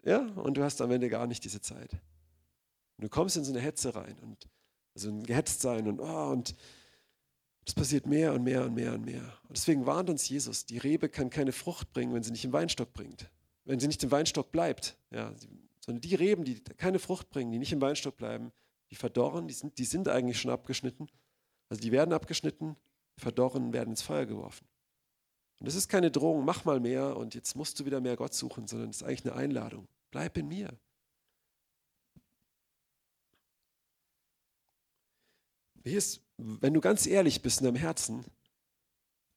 Ja, und du hast am Ende gar nicht diese Zeit. Und du kommst in so eine Hetze rein und also ein gehetzt sein und oh, und das passiert mehr und mehr und mehr und mehr. Und deswegen warnt uns Jesus, die Rebe kann keine Frucht bringen, wenn sie nicht im Weinstock bringt. Wenn sie nicht im Weinstock bleibt. Ja, sondern die Reben, die keine Frucht bringen, die nicht im Weinstock bleiben, die verdorren, die sind, die sind eigentlich schon abgeschnitten. Also die werden abgeschnitten, verdorren, werden ins Feuer geworfen. Und das ist keine Drohung, mach mal mehr und jetzt musst du wieder mehr Gott suchen, sondern es ist eigentlich eine Einladung. Bleib in mir. Wenn du ganz ehrlich bist in deinem Herzen,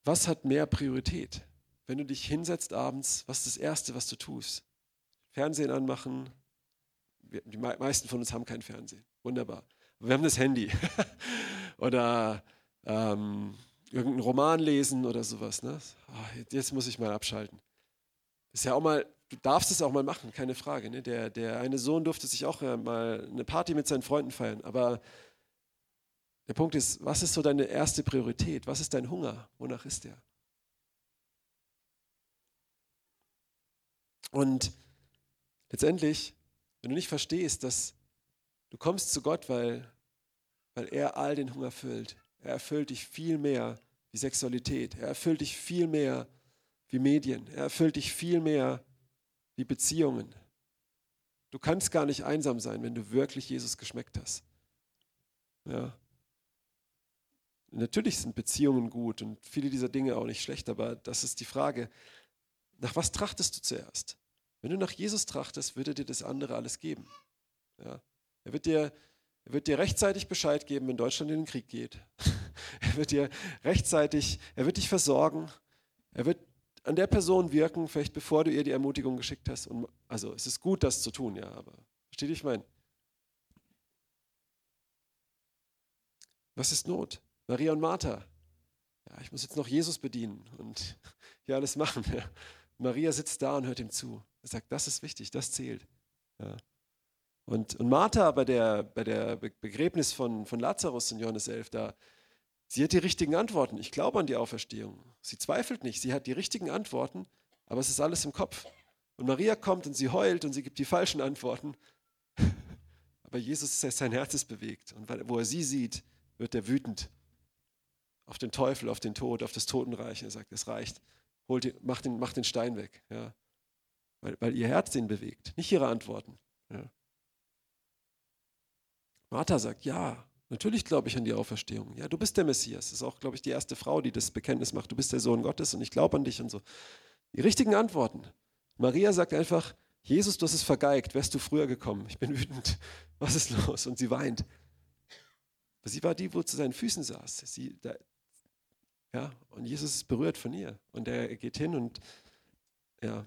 was hat mehr Priorität? Wenn du dich hinsetzt abends, was ist das Erste, was du tust? Fernsehen anmachen. Die meisten von uns haben kein Fernsehen. Wunderbar. Wir haben das Handy. [LAUGHS] oder ähm, irgendeinen Roman lesen oder sowas. Ne? Oh, jetzt muss ich mal abschalten. Ist ja auch mal, du darfst es auch mal machen, keine Frage. Ne? Der, der eine Sohn durfte sich auch äh, mal eine Party mit seinen Freunden feiern. Aber der Punkt ist, was ist so deine erste Priorität? Was ist dein Hunger? Wonach ist der? Und letztendlich, wenn du nicht verstehst, dass du kommst zu Gott, weil, weil er all den Hunger füllt. Er erfüllt dich viel mehr wie Sexualität. Er erfüllt dich viel mehr wie Medien. Er erfüllt dich viel mehr wie Beziehungen. Du kannst gar nicht einsam sein, wenn du wirklich Jesus geschmeckt hast. Ja. Natürlich sind Beziehungen gut und viele dieser Dinge auch nicht schlecht, aber das ist die Frage, nach was trachtest du zuerst? Wenn du nach Jesus trachtest, wird er dir das andere alles geben. Ja. Er wird dir er wird dir rechtzeitig Bescheid geben, wenn Deutschland in den Krieg geht. [LAUGHS] er wird dir rechtzeitig, er wird dich versorgen. Er wird an der Person wirken, vielleicht bevor du ihr die Ermutigung geschickt hast. Und, also es ist gut, das zu tun, ja, aber versteht ich meine? Was ist Not? Maria und Martha. Ja, ich muss jetzt noch Jesus bedienen und [LAUGHS] hier alles machen. Ja. Maria sitzt da und hört ihm zu. Er sagt, das ist wichtig, das zählt. Ja. Und, und Martha bei der, bei der Begräbnis von, von Lazarus in Johannes 11, da, sie hat die richtigen Antworten. Ich glaube an die Auferstehung. Sie zweifelt nicht, sie hat die richtigen Antworten, aber es ist alles im Kopf. Und Maria kommt und sie heult und sie gibt die falschen Antworten. [LAUGHS] Aber Jesus, sein Herz ist bewegt. Und wo er sie sieht, wird er wütend auf den Teufel, auf den Tod, auf das Totenreich. Er sagt, es reicht. Holt macht, den, macht den Stein weg. Ja. Weil, weil ihr Herz ihn bewegt, nicht ihre Antworten. Ja. Martha sagt, ja, natürlich glaube ich an die Auferstehung. Ja, du bist der Messias. Das ist auch, glaube ich, die erste Frau, die das Bekenntnis macht. Du bist der Sohn Gottes und ich glaube an dich und so. Die richtigen Antworten. Maria sagt einfach, Jesus, du hast es vergeigt. Wärst du früher gekommen? Ich bin wütend. [LAUGHS] Was ist los? Und sie weint. Sie war die, wo zu seinen Füßen saß. Sie, da, ja, und Jesus ist berührt von ihr. Und er geht hin und ja,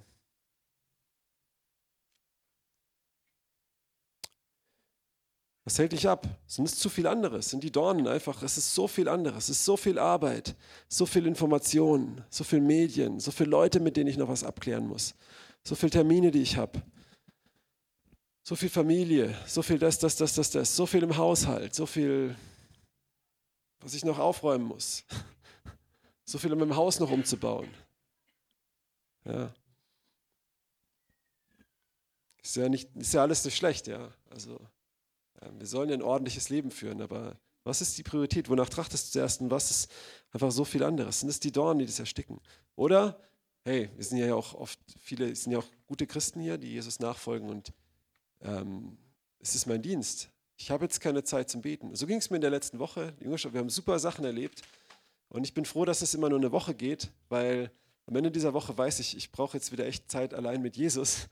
Was hält dich ab? Sind es zu viel anderes? Sind die Dornen einfach? Es ist so viel anderes. Es ist so viel Arbeit, so viel Information, so viel Medien, so viele Leute, mit denen ich noch was abklären muss, so viele Termine, die ich habe, so viel Familie, so viel das, das, das, das, das, so viel im Haushalt, so viel, was ich noch aufräumen muss, [LAUGHS] so viel um im Haus noch umzubauen. Ja. Ist ja, nicht, ist ja alles nicht schlecht, ja. Also wir sollen ein ordentliches Leben führen, aber was ist die Priorität? Wonach trachtest du zuerst und was ist einfach so viel anderes? Sind es die Dornen, die das ersticken? Oder, hey, wir sind ja auch oft, viele sind ja auch gute Christen hier, die Jesus nachfolgen und ähm, es ist mein Dienst. Ich habe jetzt keine Zeit zum Beten. So ging es mir in der letzten Woche. Wir haben super Sachen erlebt Und ich bin froh, dass es immer nur eine Woche geht, weil am Ende dieser Woche weiß ich, ich brauche jetzt wieder echt Zeit allein mit Jesus.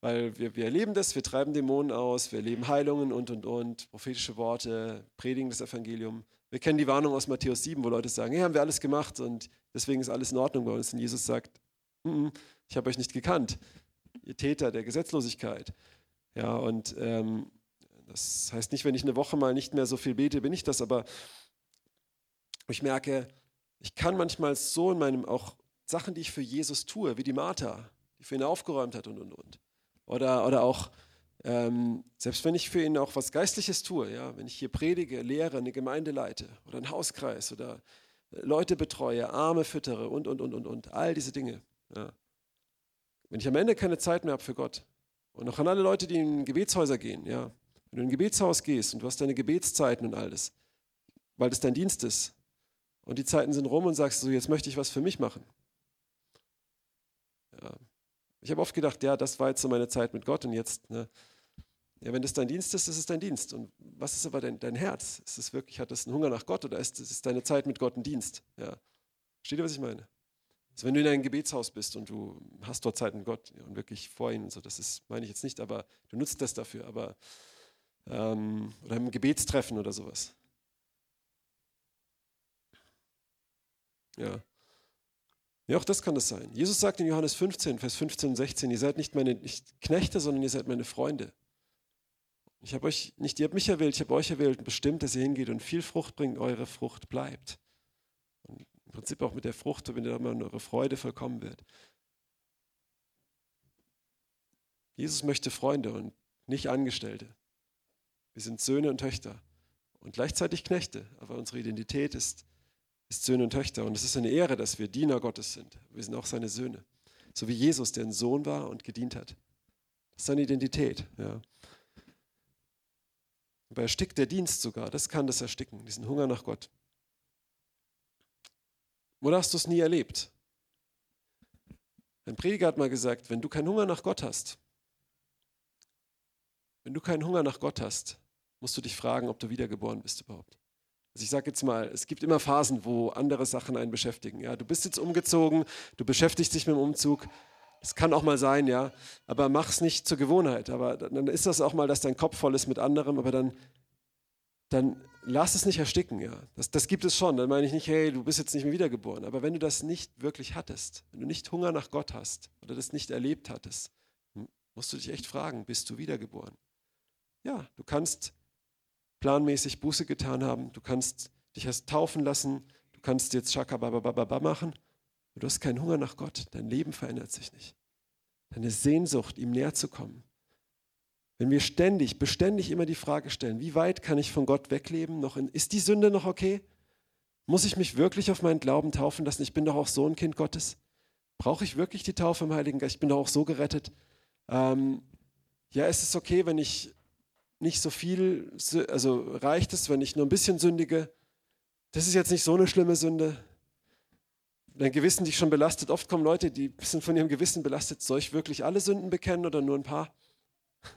Weil wir, wir erleben das, wir treiben Dämonen aus, wir erleben Heilungen und, und, und, prophetische Worte, predigen das Evangelium. Wir kennen die Warnung aus Matthäus 7, wo Leute sagen, hey, haben wir alles gemacht und deswegen ist alles in Ordnung bei uns. Und Jesus sagt, mm -mm, ich habe euch nicht gekannt, ihr Täter der Gesetzlosigkeit. Ja, und ähm, das heißt nicht, wenn ich eine Woche mal nicht mehr so viel bete, bin ich das, aber ich merke, ich kann manchmal so in meinem, auch Sachen, die ich für Jesus tue, wie die Martha, die für ihn aufgeräumt hat und und und. Oder, oder auch, ähm, selbst wenn ich für ihn auch was Geistliches tue, ja, wenn ich hier predige, lehre, eine Gemeinde leite oder einen Hauskreis oder Leute betreue, Arme füttere und, und, und, und, und, all diese Dinge. Ja. Wenn ich am Ende keine Zeit mehr habe für Gott und auch an alle Leute, die in Gebetshäuser gehen, ja, wenn du in ein Gebetshaus gehst und du hast deine Gebetszeiten und alles, weil das dein Dienst ist, und die Zeiten sind rum und sagst so, jetzt möchte ich was für mich machen. Ja. Ich habe oft gedacht, ja, das war jetzt so meine Zeit mit Gott und jetzt, ne, ja, wenn das dein Dienst ist, ist es dein Dienst. Und was ist aber dein, dein Herz? Ist es wirklich, hat das einen Hunger nach Gott oder ist, ist deine Zeit mit Gott ein Dienst? Ja. Versteht ihr, was ich meine? Also wenn du in einem Gebetshaus bist und du hast dort Zeit mit Gott und wirklich vor ihm so, das ist, meine ich jetzt nicht, aber du nutzt das dafür, aber ähm, oder im Gebetstreffen oder sowas. Ja. Ja, auch das kann es sein. Jesus sagt in Johannes 15, Vers 15 und 16, ihr seid nicht meine Knechte, sondern ihr seid meine Freunde. Ich habe euch, nicht ihr habt mich erwählt, ich habe euch erwählt und bestimmt, dass ihr hingeht und viel Frucht bringt, eure Frucht bleibt. Und Im Prinzip auch mit der Frucht, wenn ihr dann eure Freude vollkommen wird. Jesus möchte Freunde und nicht Angestellte. Wir sind Söhne und Töchter und gleichzeitig Knechte, aber unsere Identität ist ist Söhne und Töchter. Und es ist eine Ehre, dass wir Diener Gottes sind. Wir sind auch seine Söhne. So wie Jesus, der ein Sohn war und gedient hat. Das ist seine Identität. Ja. Aber erstickt der Dienst sogar. Das kann das ersticken, diesen Hunger nach Gott. Oder hast du es nie erlebt? Ein Prediger hat mal gesagt, wenn du keinen Hunger nach Gott hast, wenn du keinen Hunger nach Gott hast, musst du dich fragen, ob du wiedergeboren bist überhaupt. Also ich sage jetzt mal, es gibt immer Phasen, wo andere Sachen einen beschäftigen. Ja, du bist jetzt umgezogen, du beschäftigst dich mit dem Umzug. Das kann auch mal sein, ja, aber mach es nicht zur Gewohnheit. Aber dann ist das auch mal, dass dein Kopf voll ist mit anderem, aber dann, dann lass es nicht ersticken, ja. Das, das gibt es schon. Dann meine ich nicht, hey, du bist jetzt nicht mehr wiedergeboren. Aber wenn du das nicht wirklich hattest, wenn du nicht Hunger nach Gott hast oder das nicht erlebt hattest, musst du dich echt fragen, bist du wiedergeboren? Ja, du kannst planmäßig Buße getan haben, du kannst dich erst taufen lassen, du kannst jetzt Shakababababa machen, du hast keinen Hunger nach Gott, dein Leben verändert sich nicht. Deine Sehnsucht, ihm näher zu kommen. Wenn wir ständig, beständig immer die Frage stellen, wie weit kann ich von Gott wegleben? Noch in, ist die Sünde noch okay? Muss ich mich wirklich auf meinen Glauben taufen lassen? Ich bin doch auch so ein Kind Gottes. Brauche ich wirklich die Taufe im Heiligen Geist? Ich bin doch auch so gerettet. Ähm, ja, ist es okay, wenn ich nicht so viel, also reicht es, wenn ich nur ein bisschen sündige. Das ist jetzt nicht so eine schlimme Sünde. Dein Gewissen dich schon belastet. Oft kommen Leute, die sind von ihrem Gewissen belastet. Soll ich wirklich alle Sünden bekennen oder nur ein paar? [LAUGHS]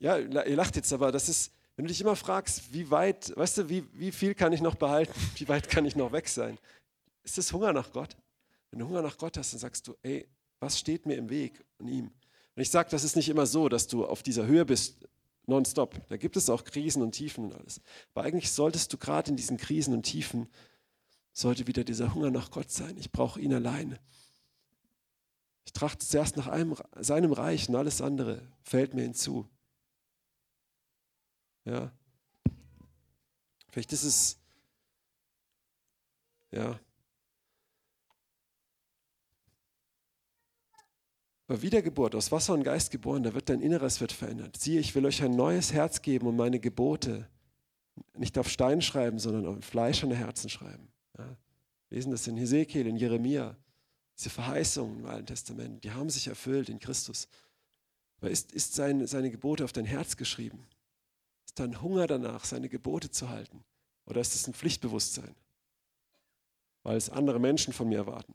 Ja, ihr lacht jetzt, aber das ist, wenn du dich immer fragst, wie weit, weißt du, wie, wie viel kann ich noch behalten? [LAUGHS] Wie weit kann ich noch weg sein? Ist das Hunger nach Gott? Wenn du Hunger nach Gott hast, dann sagst du, ey, was steht mir im Weg von ihm? Und ich sage, das ist nicht immer so, dass du auf dieser Höhe bist, nonstop. Da gibt es auch Krisen und Tiefen und alles. Aber eigentlich solltest du gerade in diesen Krisen und Tiefen, sollte wieder dieser Hunger nach Gott sein. Ich brauche ihn alleine. Ich trachte zuerst nach einem, seinem Reich und alles andere fällt mir hinzu. Ja. Vielleicht ist es, ja, Bei Wiedergeburt, aus Wasser und Geist geboren, da wird dein Inneres wird verändert. Siehe, ich will euch ein neues Herz geben und meine Gebote nicht auf Stein schreiben, sondern auf fleischerne Herzen schreiben. Ja. Lesen das in Hesekiel, in Jeremia. Diese Verheißungen im Alten Testament, die haben sich erfüllt in Christus. Aber ist, ist seine, seine Gebote auf dein Herz geschrieben? Ist da Hunger danach, seine Gebote zu halten? Oder ist es ein Pflichtbewusstsein? Weil es andere Menschen von mir erwarten.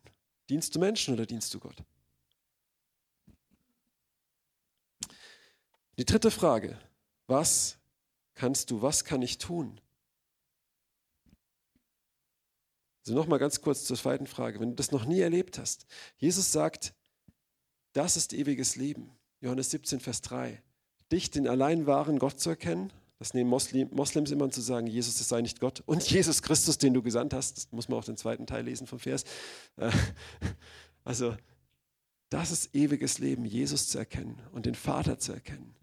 Dienst du Menschen oder dienst du Gott? Die dritte Frage, was kannst du, was kann ich tun? Also nochmal ganz kurz zur zweiten Frage. Wenn du das noch nie erlebt hast, Jesus sagt, das ist ewiges Leben. Johannes 17, Vers 3. Dich, den allein wahren Gott zu erkennen, das nehmen Moslems immer zu sagen, Jesus, das sei nicht Gott. Und [LAUGHS] Jesus Christus, den du gesandt hast, das muss man auch den zweiten Teil lesen vom Vers. Äh, [LAUGHS] also, das ist ewiges Leben, Jesus zu erkennen und den Vater zu erkennen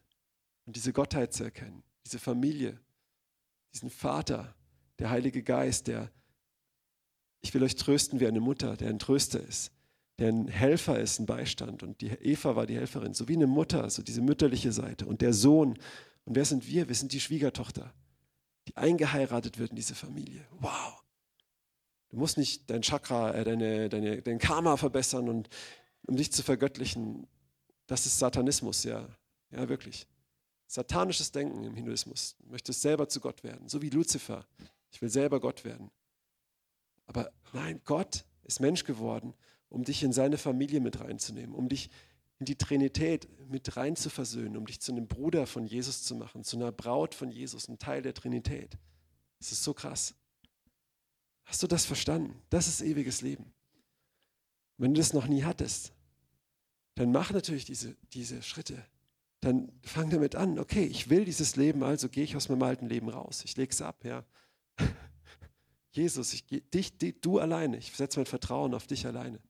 und diese Gottheit zu erkennen, diese Familie, diesen Vater, der Heilige Geist, der, ich will euch trösten wie eine Mutter, der ein Tröster ist, der ein Helfer ist, ein Beistand. Und die Eva war die Helferin, so wie eine Mutter, so diese mütterliche Seite. Und der Sohn, und wer sind wir? Wir sind die Schwiegertochter, die eingeheiratet wird in diese Familie. Wow. Du musst nicht dein Chakra, äh, deine, deine, dein Karma verbessern, und, um dich zu vergöttlichen. Das ist Satanismus, ja. Ja, wirklich. Satanisches Denken im Hinduismus. Du möchtest selber zu Gott werden, so wie Luzifer. Ich will selber Gott werden. Aber nein, Gott ist Mensch geworden, um dich in seine Familie mit reinzunehmen, um dich in die Trinität mit rein zu versöhnen, um dich zu einem Bruder von Jesus zu machen, zu einer Braut von Jesus, ein Teil der Trinität. Das ist so krass. Hast du das verstanden? Das ist ewiges Leben. Wenn du das noch nie hattest, dann mach natürlich diese, diese Schritte. Dann fang damit an, okay, ich will dieses Leben, also gehe ich aus meinem alten Leben raus. Ich lege es ab, ja. [LAUGHS] Jesus, ich, dich, dich, du alleine, ich setze mein Vertrauen auf dich alleine.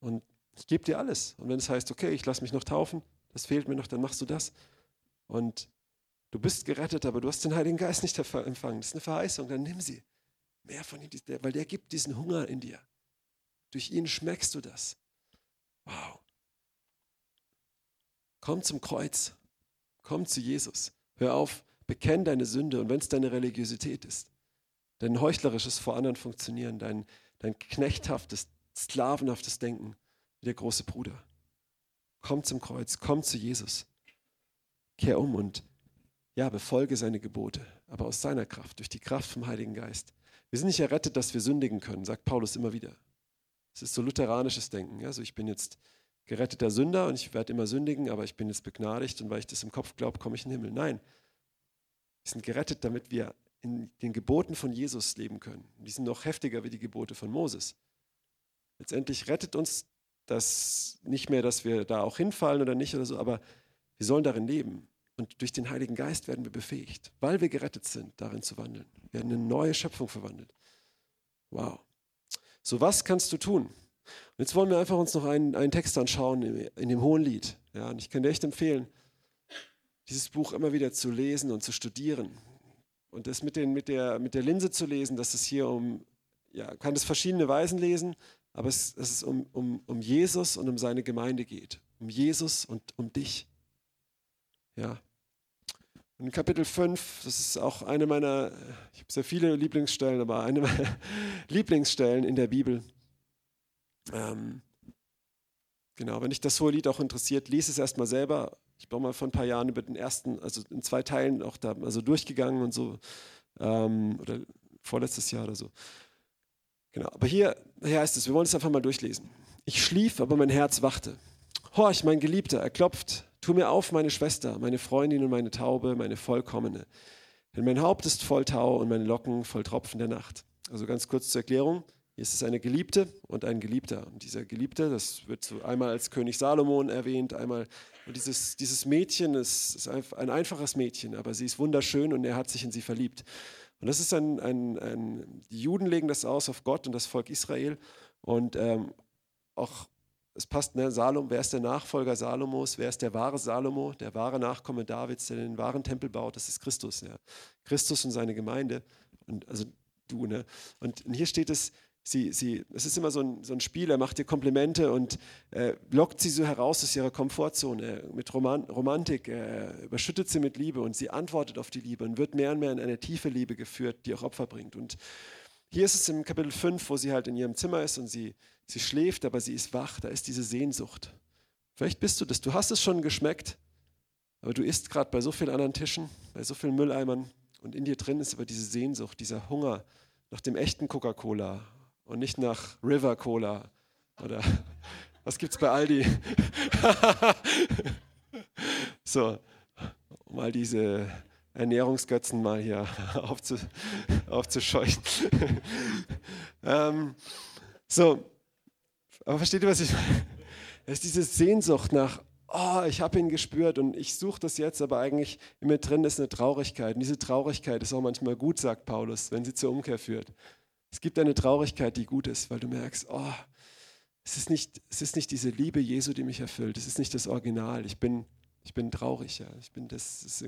Und ich gebe dir alles. Und wenn es heißt, okay, ich lasse mich noch taufen, das fehlt mir noch, dann machst du das. Und du bist gerettet, aber du hast den Heiligen Geist nicht empfangen. Das ist eine Verheißung, dann nimm sie. Mehr von ihm, weil der gibt diesen Hunger in dir. Durch ihn schmeckst du das. Wow. Komm zum Kreuz. Komm zu Jesus. Hör auf, bekenn deine Sünde und wenn es deine Religiosität ist, dein heuchlerisches vor anderen Funktionieren, dein, dein knechthaftes, sklavenhaftes Denken, wie der große Bruder. Komm zum Kreuz, komm zu Jesus. Kehr um und ja, befolge seine Gebote, aber aus seiner Kraft, durch die Kraft vom Heiligen Geist. Wir sind nicht errettet, dass wir sündigen können, sagt Paulus immer wieder. Es ist so lutheranisches Denken. Also ich bin jetzt geretteter Sünder und ich werde immer sündigen, aber ich bin jetzt begnadigt und weil ich das im Kopf glaube, komme ich in den Himmel. Nein, wir sind gerettet, damit wir in den Geboten von Jesus leben können. Die sind noch heftiger wie die Gebote von Moses. Letztendlich rettet uns dass nicht mehr, dass wir da auch hinfallen oder nicht oder so, aber wir sollen darin leben. Und durch den Heiligen Geist werden wir befähigt, weil wir gerettet sind, darin zu wandeln. Wir werden in eine neue Schöpfung verwandelt. Wow. So, was kannst du tun? Und jetzt wollen wir einfach uns noch einen, einen Text anschauen in, in dem Hohen Lied. Ja, und ich kann dir echt empfehlen, dieses Buch immer wieder zu lesen und zu studieren. Und das mit, den, mit, der, mit der Linse zu lesen, dass es hier um, ja, kann es verschiedene Weisen lesen, aber es, dass es um, um, um Jesus und um seine Gemeinde geht. Um Jesus und um dich. Ja. Und Kapitel 5, das ist auch eine meiner, ich habe sehr viele Lieblingsstellen, aber eine meiner [LAUGHS] Lieblingsstellen in der Bibel. Ähm, genau, wenn dich das hohe Lied auch interessiert, lies es erstmal selber. Ich bin mal vor ein paar Jahren über den ersten, also in zwei Teilen auch da also durchgegangen und so. Ähm, oder vorletztes Jahr oder so. Genau, aber hier, hier heißt es, wir wollen es einfach mal durchlesen. Ich schlief, aber mein Herz wachte. Horch, mein Geliebter, er klopft. Tu mir auf, meine Schwester, meine Freundin und meine Taube, meine vollkommene. Denn mein Haupt ist voll Tau und meine Locken voll Tropfen der Nacht. Also ganz kurz zur Erklärung. Hier ist es eine Geliebte und ein Geliebter. Und dieser Geliebte, das wird so einmal als König Salomon erwähnt, einmal dieses, dieses Mädchen ist, ist ein einfaches Mädchen, aber sie ist wunderschön und er hat sich in sie verliebt. Und das ist ein, ein, ein, die Juden legen das aus auf Gott und das Volk Israel. Und ähm, auch, es passt, ne, Salom, wer ist der Nachfolger Salomos? Wer ist der wahre Salomo, der wahre Nachkomme Davids, der den wahren Tempel baut? Das ist Christus, ja. Christus und seine Gemeinde. Und also du, ne? Und hier steht es, sie, sie, es ist immer so ein, so ein Spiel, er macht ihr Komplimente und äh, lockt sie so heraus aus ihrer Komfortzone mit Roman, Romantik, äh, überschüttet sie mit Liebe und sie antwortet auf die Liebe und wird mehr und mehr in eine tiefe Liebe geführt, die auch Opfer bringt. Und hier ist es im Kapitel 5, wo sie halt in ihrem Zimmer ist und sie, sie schläft, aber sie ist wach, da ist diese Sehnsucht. Vielleicht bist du das, du hast es schon geschmeckt, aber du isst gerade bei so vielen anderen Tischen, bei so vielen Mülleimern und in dir drin ist aber diese Sehnsucht, dieser Hunger nach dem echten Coca-Cola und nicht nach River Cola oder [LAUGHS] was gibt es bei Aldi? [LAUGHS] so, um all diese Ernährungsgötzen mal hier [LAUGHS] aufzu, aufzuscheuchen. ähm, so, aber versteht ihr, was ich meine? Es ist diese Sehnsucht nach, oh, ich habe ihn gespürt und ich suche das jetzt, aber eigentlich in mir drin ist eine Traurigkeit. Und diese Traurigkeit ist auch manchmal gut, sagt Paulus, wenn sie zur Umkehr führt. Es gibt eine Traurigkeit, die gut ist, weil du merkst, oh, es ist nicht, es ist nicht diese Liebe Jesu, die mich erfüllt. Es ist nicht das Original. Ich bin, ich bin traurig. Ja. Ich bin das, das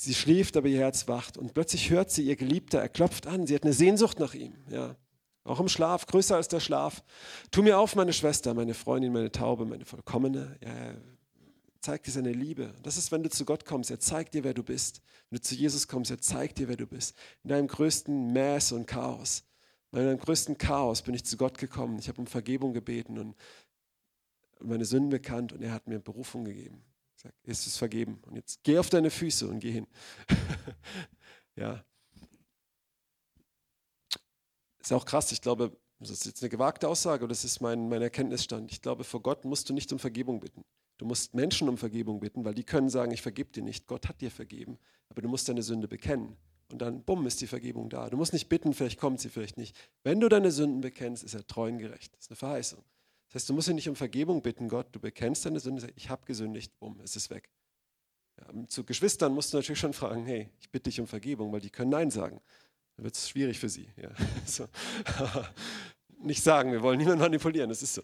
Sie schläft, aber ihr Herz wacht. Und plötzlich hört sie ihr Geliebter, er klopft an. Sie hat eine Sehnsucht nach ihm. Ja. Auch im Schlaf, größer als der Schlaf. Tu mir auf, meine Schwester, meine Freundin, meine Taube, meine Vollkommene. Ja, zeigt dir seine Liebe. Das ist, wenn du zu Gott kommst. Er zeigt dir, wer du bist. Wenn du zu Jesus kommst, er zeigt dir, wer du bist. In deinem größten Mäß und Chaos. In deinem größten Chaos bin ich zu Gott gekommen. Ich habe um Vergebung gebeten und meine Sünden bekannt und er hat mir Berufung gegeben. Ich sage, ist es vergeben. Und jetzt geh auf deine Füße und geh hin. [LAUGHS] ja. Ist auch krass. Ich glaube, das ist jetzt eine gewagte Aussage, aber das ist mein, mein Erkenntnisstand. Ich glaube, vor Gott musst du nicht um Vergebung bitten. Du musst Menschen um Vergebung bitten, weil die können sagen, ich vergebe dir nicht. Gott hat dir vergeben. Aber du musst deine Sünde bekennen. Und dann, bumm, ist die Vergebung da. Du musst nicht bitten, vielleicht kommt sie, vielleicht nicht. Wenn du deine Sünden bekennst, ist er treu und gerecht. Das ist eine Verheißung. Das heißt, du musst ihn nicht um Vergebung bitten, Gott. Du bekennst deine Sünde, ich habe gesündigt, bumm, es ist weg. Ja, zu Geschwistern musst du natürlich schon fragen, hey, ich bitte dich um Vergebung, weil die können Nein sagen. Dann wird es schwierig für sie. Ja. [LAUGHS] [LAUGHS] Nicht sagen, wir wollen niemanden manipulieren, das ist so.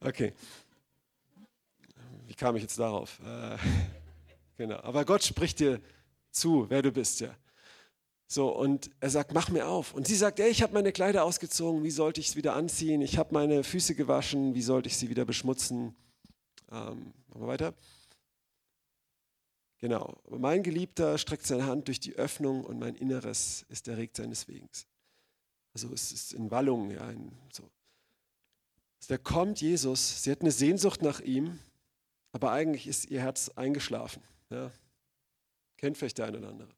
Okay. Kam ich jetzt darauf? Äh, [LAUGHS] genau. Aber Gott spricht dir zu, wer du bist, ja. So, und er sagt, mach mir auf. Und sie sagt, ey, ich habe meine Kleider ausgezogen, wie sollte ich es wieder anziehen? Ich habe meine Füße gewaschen, wie sollte ich sie wieder beschmutzen? Ähm, machen wir weiter. Genau, mein Geliebter streckt seine Hand durch die Öffnung und mein Inneres ist erregt seines Wegens. Also es ist in Wallung, ja, in, so. Da kommt Jesus, sie hat eine Sehnsucht nach ihm, aber eigentlich ist ihr Herz eingeschlafen. Ja. Kennt vielleicht der eine oder andere.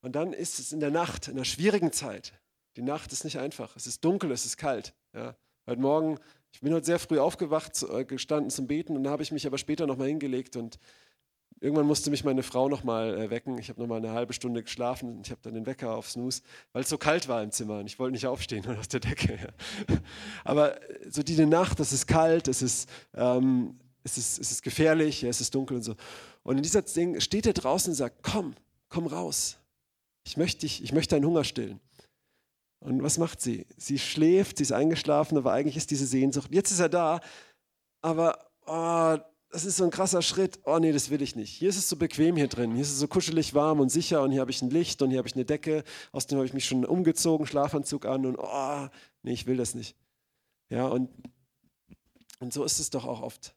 Und dann ist es in der Nacht, in einer schwierigen Zeit. Die Nacht ist nicht einfach. Es ist dunkel, es ist kalt. Ja. Heute Morgen, ich bin heute sehr früh aufgewacht, äh, gestanden zum Beten und dann habe ich mich aber später nochmal hingelegt und irgendwann musste mich meine Frau nochmal äh, wecken. Ich habe nochmal eine halbe Stunde geschlafen und ich habe dann den Wecker auf Snooze, weil es so kalt war im Zimmer und ich wollte nicht aufstehen [LAUGHS] aus der Decke. Ja. Aber so diese Nacht, es ist kalt, es ist, ähm, es ist, es ist gefährlich, ja, es ist dunkel und so. Und in dieser Ding steht er draußen und sagt, komm, komm raus. Ich möchte, dich, ich möchte deinen Hunger stillen. Und was macht sie? Sie schläft, sie ist eingeschlafen, aber eigentlich ist diese Sehnsucht. Jetzt ist er da, aber oh, das ist so ein krasser Schritt. Oh nee, das will ich nicht. Hier ist es so bequem hier drin. Hier ist es so kuschelig warm und sicher und hier habe ich ein Licht und hier habe ich eine Decke. Außerdem habe ich mich schon umgezogen, Schlafanzug an und oh, nee, ich will das nicht. Ja, und, und so ist es doch auch oft.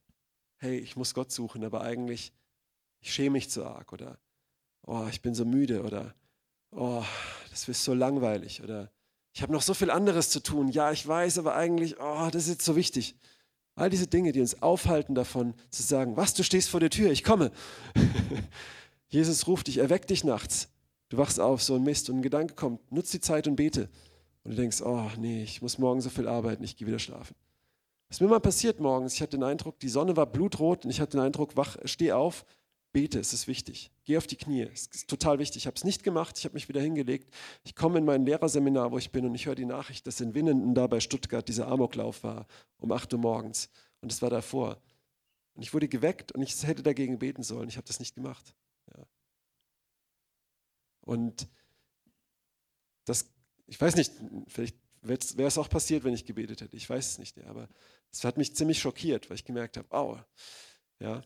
Hey, ich muss Gott suchen, aber eigentlich, ich schäme mich zu arg oder oh, ich bin so müde oder oh, das ist so langweilig oder ich habe noch so viel anderes zu tun. Ja, ich weiß, aber eigentlich, oh, das ist jetzt so wichtig. All diese Dinge, die uns aufhalten davon, zu sagen, was, du stehst vor der Tür, ich komme. [LAUGHS] Jesus ruft dich, er weckt dich nachts. Du wachst auf, so ein Mist und ein Gedanke kommt, nutz die Zeit und bete. Und du denkst, oh nee, ich muss morgen so viel arbeiten, ich gehe wieder schlafen. Was mir mal passiert morgens, ich hatte den Eindruck, die Sonne war blutrot und ich hatte den Eindruck, wach, steh auf, Bete, es ist wichtig. Geh auf die Knie, es ist total wichtig. Ich habe es nicht gemacht, ich habe mich wieder hingelegt. Ich komme in mein Lehrerseminar, wo ich bin, und ich höre die Nachricht, dass in Winnenden da bei Stuttgart dieser Amoklauf war, um 8 Uhr morgens. Und es war davor. Und ich wurde geweckt und ich hätte dagegen beten sollen. Ich habe das nicht gemacht. Ja. Und das, ich weiß nicht, vielleicht wäre es auch passiert, wenn ich gebetet hätte. Ich weiß es nicht, aber es hat mich ziemlich schockiert, weil ich gemerkt habe, au, ja,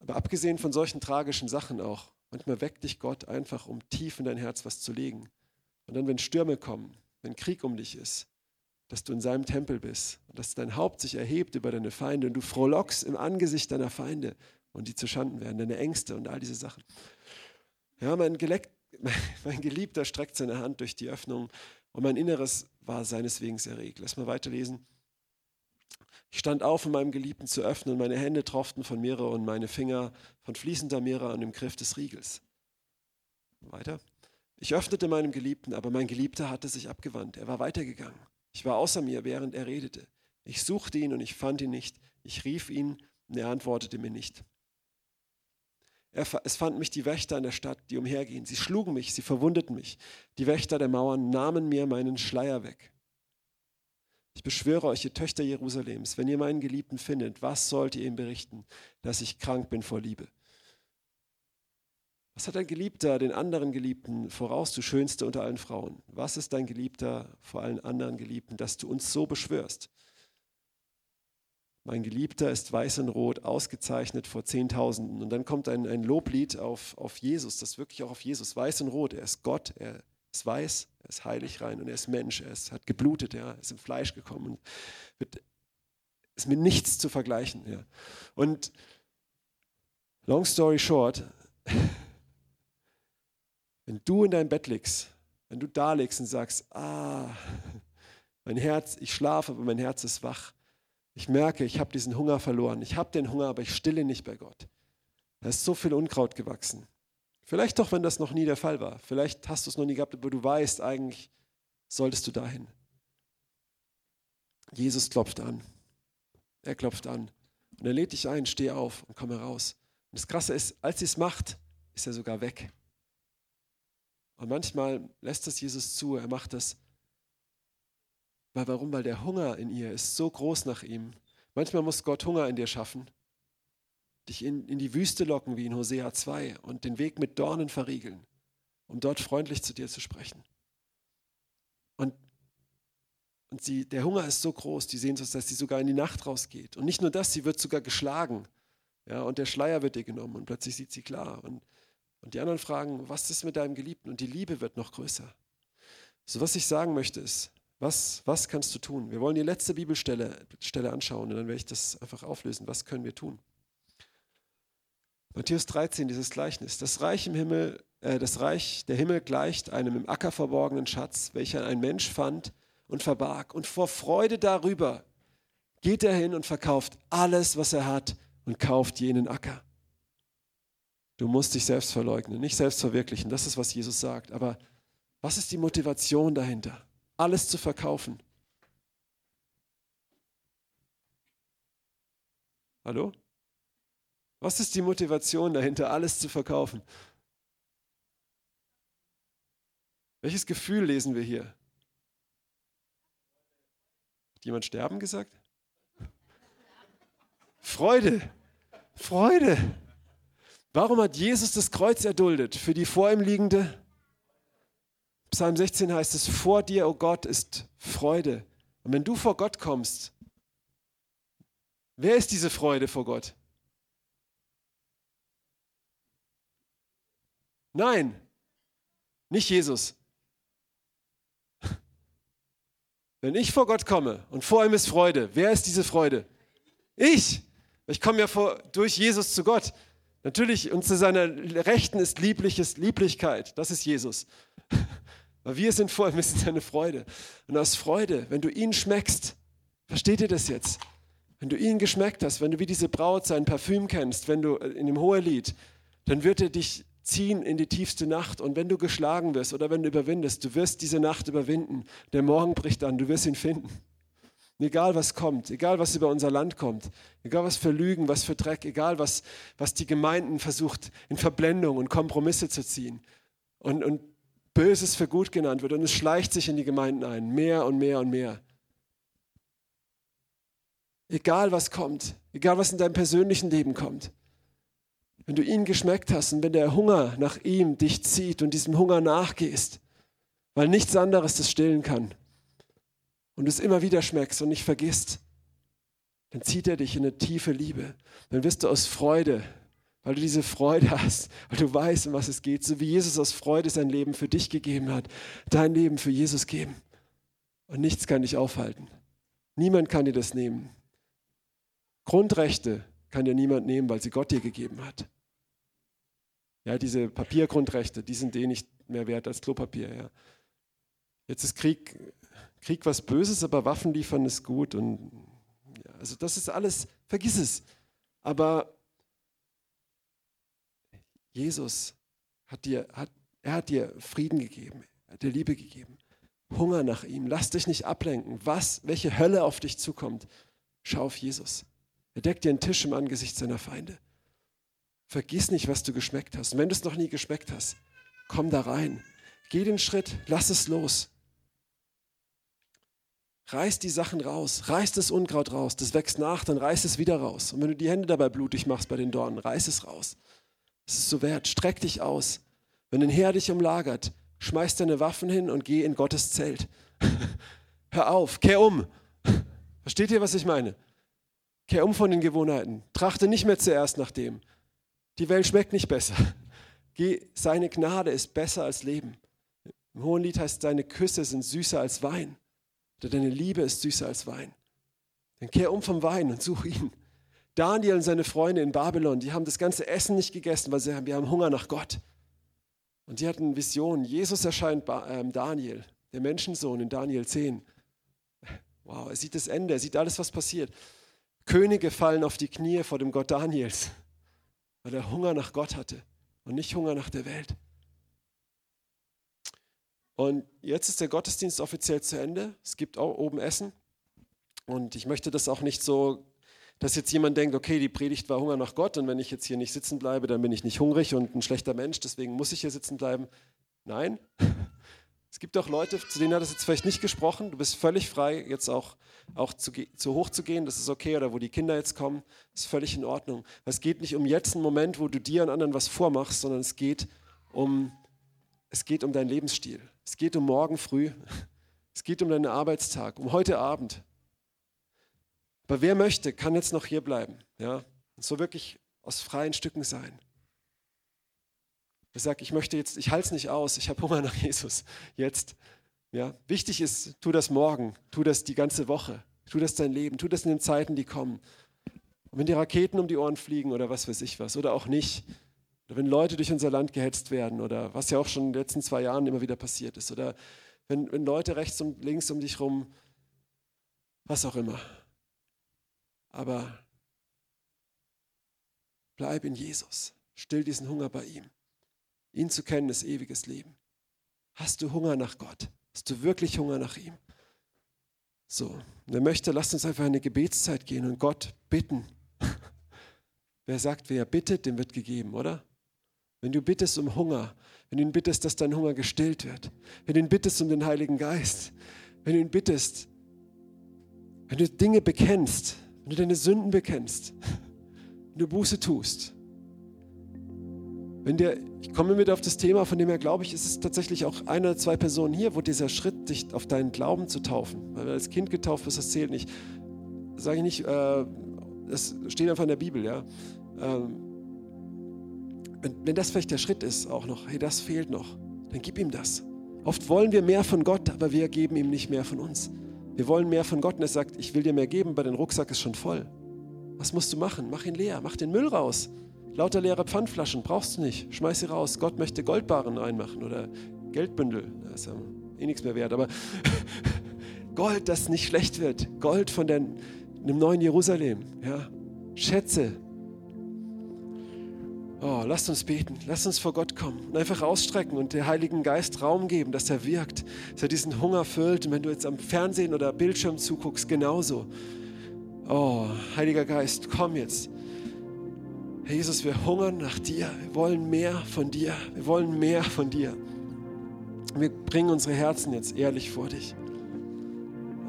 aber abgesehen von solchen tragischen Sachen auch, manchmal weckt dich Gott einfach, um tief in dein Herz was zu legen. Und dann, wenn Stürme kommen, wenn Krieg um dich ist, dass du in seinem Tempel bist und dass dein Haupt sich erhebt über deine Feinde und du frohlockst im Angesicht deiner Feinde und die zu Schanden werden, deine Ängste und all diese Sachen. Ja, mein, Geleck, [LAUGHS] mein Geliebter streckt seine Hand durch die Öffnung und mein Inneres war seineswegen erregt. Lass mal weiterlesen. Ich stand auf, um meinem Geliebten zu öffnen, meine Hände tropften von Mirre und meine Finger von fließender Mirre an dem Griff des Riegels. Weiter. Ich öffnete meinem Geliebten, aber mein Geliebter hatte sich abgewandt. Er war weitergegangen. Ich war außer mir, während er redete. Ich suchte ihn und ich fand ihn nicht. Ich rief ihn und er antwortete mir nicht. Es fanden mich die Wächter in der Stadt, die umhergehen. Sie schlugen mich, sie verwundeten mich. Die Wächter der Mauern nahmen mir meinen Schleier weg. Ich beschwöre euch, ihr Töchter Jerusalems, wenn ihr meinen Geliebten findet, was sollt ihr ihm berichten, dass ich krank bin vor Liebe? Was hat ein Geliebter den anderen Geliebten voraus, du Schönste unter allen Frauen? Was ist dein Geliebter vor allen anderen Geliebten, dass du uns so beschwörst? Mein Geliebter ist weiß und rot, ausgezeichnet vor Zehntausenden. Und dann kommt ein, ein Loblied auf, auf Jesus, das wirklich auch auf Jesus. Weiß und rot, er ist Gott, er ist weiß, er ist heilig rein und er ist Mensch, er ist, hat geblutet, er ist im Fleisch gekommen und wird, ist mit nichts zu vergleichen. Ja. Und long story short, [LAUGHS] wenn du in deinem Bett liegst, wenn du da liegst und sagst, ah, mein Herz, ich schlafe, aber mein Herz ist wach. Ich merke, ich habe diesen Hunger verloren. Ich habe den Hunger, aber ich stille nicht bei Gott. Da ist so viel Unkraut gewachsen. Vielleicht doch, wenn das noch nie der Fall war. Vielleicht hast du es noch nie gehabt, aber du weißt, eigentlich solltest du dahin. Jesus klopft an. Er klopft an. Und er lädt dich ein, steh auf und komm heraus. Und das Krasse ist, als sie es macht, ist er sogar weg. Und manchmal lässt das Jesus zu, er macht das. Weil warum? Weil der Hunger in ihr ist so groß nach ihm. Manchmal muss Gott Hunger in dir schaffen, dich in, in die Wüste locken wie in Hosea 2 und den Weg mit Dornen verriegeln, um dort freundlich zu dir zu sprechen. Und, und sie, der Hunger ist so groß, die sehen es, dass sie sogar in die Nacht rausgeht. Und nicht nur das, sie wird sogar geschlagen. Ja, und der Schleier wird ihr genommen und plötzlich sieht sie klar. Und, und die anderen fragen, was ist mit deinem Geliebten? Und die Liebe wird noch größer. So, was ich sagen möchte ist, was, was kannst du tun? Wir wollen die letzte Bibelstelle Stelle anschauen und dann werde ich das einfach auflösen. Was können wir tun? Matthäus 13, dieses Gleichnis. Das Reich im Himmel, äh, das Reich der Himmel gleicht einem im Acker verborgenen Schatz, welcher ein Mensch fand und verbarg. Und vor Freude darüber geht er hin und verkauft alles, was er hat und kauft jenen Acker. Du musst dich selbst verleugnen, nicht selbst verwirklichen. Das ist, was Jesus sagt. Aber was ist die Motivation dahinter? Alles zu verkaufen. Hallo? Was ist die Motivation dahinter, alles zu verkaufen? Welches Gefühl lesen wir hier? Hat jemand sterben gesagt? Freude. Freude. Warum hat Jesus das Kreuz erduldet? Für die vor ihm liegende? Psalm 16 heißt es, vor dir, o oh Gott, ist Freude. Und wenn du vor Gott kommst, wer ist diese Freude vor Gott? Nein, nicht Jesus. [LAUGHS] Wenn ich vor Gott komme und vor ihm ist Freude, wer ist diese Freude? Ich. Ich komme ja vor, durch Jesus zu Gott. Natürlich, und zu seiner Rechten ist Liebliches Lieblichkeit. Das ist Jesus. [LAUGHS] Weil wir sind vor ihm, wir sind seine Freude. Und aus Freude, wenn du ihn schmeckst, versteht ihr das jetzt? Wenn du ihn geschmeckt hast, wenn du wie diese Braut sein Parfüm kennst, wenn du in dem Hohelied, dann wird er dich ziehen in die tiefste Nacht. Und wenn du geschlagen wirst oder wenn du überwindest, du wirst diese Nacht überwinden. Der Morgen bricht an, du wirst ihn finden. Und egal was kommt, egal was über unser Land kommt, egal was für Lügen, was für Dreck, egal was, was die Gemeinden versucht in Verblendung und Kompromisse zu ziehen und, und Böses für gut genannt wird und es schleicht sich in die Gemeinden ein, mehr und mehr und mehr. Egal was kommt, egal was in deinem persönlichen Leben kommt, wenn du ihn geschmeckt hast und wenn der Hunger nach ihm dich zieht und diesem Hunger nachgehst, weil nichts anderes das stillen kann und du es immer wieder schmeckst und nicht vergisst, dann zieht er dich in eine tiefe Liebe. Dann wirst du aus Freude, weil du diese Freude hast, weil du weißt, um was es geht, so wie Jesus aus Freude sein Leben für dich gegeben hat, dein Leben für Jesus geben. Und nichts kann dich aufhalten. Niemand kann dir das nehmen. Grundrechte kann dir niemand nehmen, weil sie Gott dir gegeben hat. Ja, diese Papiergrundrechte, die sind eh nicht mehr wert als Klopapier. Ja. Jetzt ist Krieg, Krieg was Böses, aber Waffen liefern ist gut. Und ja, also das ist alles, vergiss es. Aber Jesus hat dir, hat, er hat dir Frieden gegeben, er hat dir Liebe gegeben. Hunger nach ihm. Lass dich nicht ablenken. Was, welche Hölle auf dich zukommt, schau auf Jesus. Er deckt dir einen Tisch im Angesicht seiner Feinde. Vergiss nicht, was du geschmeckt hast. Und wenn du es noch nie geschmeckt hast, komm da rein. Geh den Schritt, lass es los. Reiß die Sachen raus, reiß das Unkraut raus, das wächst nach, dann reiß es wieder raus. Und wenn du die Hände dabei blutig machst bei den Dornen, reiß es raus. Es ist so wert, streck dich aus. Wenn ein Herr dich umlagert, schmeiß deine Waffen hin und geh in Gottes Zelt. [LAUGHS] Hör auf, kehr um. [LAUGHS] Versteht ihr, was ich meine? Kehr um von den Gewohnheiten. Trachte nicht mehr zuerst nach dem. Die Welt schmeckt nicht besser. [LAUGHS] Geh, seine Gnade ist besser als Leben. Im Hohen Lied heißt, seine Küsse sind süßer als Wein. Oder deine Liebe ist süßer als Wein. Dann kehr um vom Wein und such ihn. Daniel und seine Freunde in Babylon, die haben das ganze Essen nicht gegessen, weil sie haben, wir haben Hunger nach Gott. Und die hatten Visionen. Jesus erscheint ähm, Daniel, der Menschensohn in Daniel 10. Wow, er sieht das Ende, er sieht alles, was passiert. Könige fallen auf die Knie vor dem Gott Daniels, weil er Hunger nach Gott hatte und nicht Hunger nach der Welt. Und jetzt ist der Gottesdienst offiziell zu Ende. Es gibt auch oben Essen. Und ich möchte das auch nicht so, dass jetzt jemand denkt, okay, die Predigt war Hunger nach Gott und wenn ich jetzt hier nicht sitzen bleibe, dann bin ich nicht hungrig und ein schlechter Mensch, deswegen muss ich hier sitzen bleiben. Nein. [LAUGHS] Es gibt auch Leute, zu denen hat es jetzt vielleicht nicht gesprochen. Du bist völlig frei, jetzt auch, auch zu, zu hoch zu gehen. Das ist okay. Oder wo die Kinder jetzt kommen, ist völlig in Ordnung. Es geht nicht um jetzt einen Moment, wo du dir und anderen was vormachst, sondern es geht um, es geht um deinen Lebensstil. Es geht um morgen früh. [LAUGHS] Es geht um deinen Arbeitstag, um heute Abend. Aber wer möchte, kann jetzt noch hier bleiben. Ja? Und so wirklich aus freien Stücken sein. Ich sage, ich möchte jetzt, ich halte es nicht aus, ich habe Hunger nach Jesus. Jetzt. Ja? Wichtig ist, tu das morgen, tu das die ganze Woche, tu das dein Leben, tu das in den Zeiten, die kommen. Und wenn die Raketen um die Ohren fliegen oder was weiß ich was, oder auch nicht, oder wenn Leute durch unser Land gehetzt werden oder was ja auch schon in den letzten zwei Jahren immer wieder passiert ist. Oder wenn, wenn Leute rechts und links um dich rum, was auch immer. Aber bleib in Jesus. Still diesen Hunger bei ihm. Ihn zu kennen ist ewiges Leben. Hast du Hunger nach Gott? Hast du wirklich Hunger nach ihm? So, wer möchte, lasst uns einfach in eine Gebetszeit gehen und Gott bitten. [LAUGHS] Wer sagt, wer bittet, dem wird gegeben, oder? Wenn du bittest um Hunger, wenn du ihn bittest, dass dein Hunger gestillt wird, wenn du ihn bittest um den Heiligen Geist, wenn du ihn bittest, wenn du Dinge bekennst, wenn du deine Sünden bekennst, wenn du Buße tust, wenn dir, ich komme mit auf das Thema, von dem her glaube ich, ist es tatsächlich auch eine oder zwei Personen hier, wo dieser Schritt, dich auf deinen Glauben zu taufen, weil du als Kind getauft bist, das zählt nicht. Sage ich nicht, äh, das steht einfach in der Bibel, ja. Ähm, wenn, wenn das vielleicht der Schritt ist, auch noch, hey, das fehlt noch, dann gib ihm das. Oft wollen wir mehr von Gott, aber wir geben ihm nicht mehr von uns. Wir wollen mehr von Gott und er sagt, ich will dir mehr geben, aber dein Rucksack ist schon voll. Was musst du machen? Mach ihn leer, mach den Müll raus. Lauter leere Pfandflaschen brauchst du nicht. Schmeiß sie raus. Gott möchte Goldbarren reinmachen oder Geldbündel. Das ist ja eh nichts mehr wert. Aber [LAUGHS] Gold, das nicht schlecht wird. Gold von der, einem neuen Jerusalem. Ja? Schätze, Oh, lasst uns beten, lasst uns vor Gott kommen und einfach ausstrecken und der Heiligen Geist Raum geben, dass er wirkt, dass er diesen Hunger füllt. Und wenn du jetzt am Fernsehen oder Bildschirm zuguckst, genauso. Oh, Heiliger Geist, komm jetzt. Herr Jesus, wir hungern nach dir. Wir wollen mehr von dir. Wir wollen mehr von dir. Wir bringen unsere Herzen jetzt ehrlich vor dich.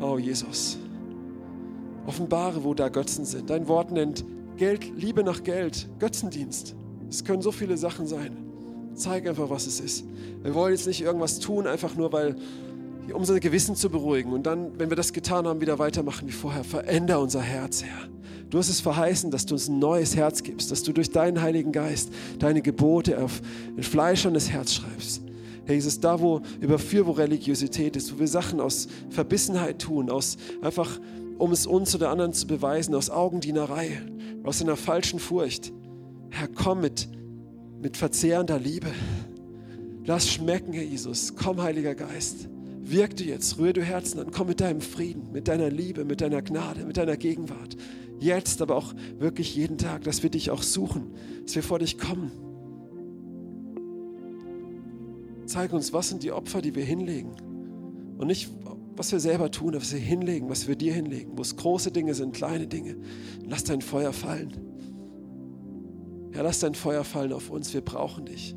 Oh, Jesus. Offenbare, wo da Götzen sind. Dein Wort nennt Geld, Liebe nach Geld, Götzendienst. Es können so viele Sachen sein. Zeig einfach, was es ist. Wir wollen jetzt nicht irgendwas tun, einfach nur, weil um unser Gewissen zu beruhigen und dann, wenn wir das getan haben, wieder weitermachen wie vorher. Veränder unser Herz, Herr. Du hast es verheißen, dass du uns ein neues Herz gibst, dass du durch deinen Heiligen Geist deine Gebote auf ein fleischernes Herz schreibst. Herr Jesus, da wo überführ, wo Religiosität ist, wo wir Sachen aus Verbissenheit tun, aus einfach, um es uns oder anderen zu beweisen, aus Augendienerei, aus einer falschen Furcht. Herr, komm mit, mit verzehrender Liebe. Lass schmecken, Herr Jesus. Komm, Heiliger Geist. Wirk du jetzt, rühr du Herzen an. Komm mit deinem Frieden, mit deiner Liebe, mit deiner Gnade, mit deiner Gegenwart. Jetzt, aber auch wirklich jeden Tag, dass wir dich auch suchen, dass wir vor dich kommen. Zeig uns, was sind die Opfer, die wir hinlegen. Und nicht, was wir selber tun, was wir hinlegen, was wir dir hinlegen. Wo es große Dinge sind, kleine Dinge. Lass dein Feuer fallen. Ja, lass dein Feuer fallen auf uns. Wir brauchen dich.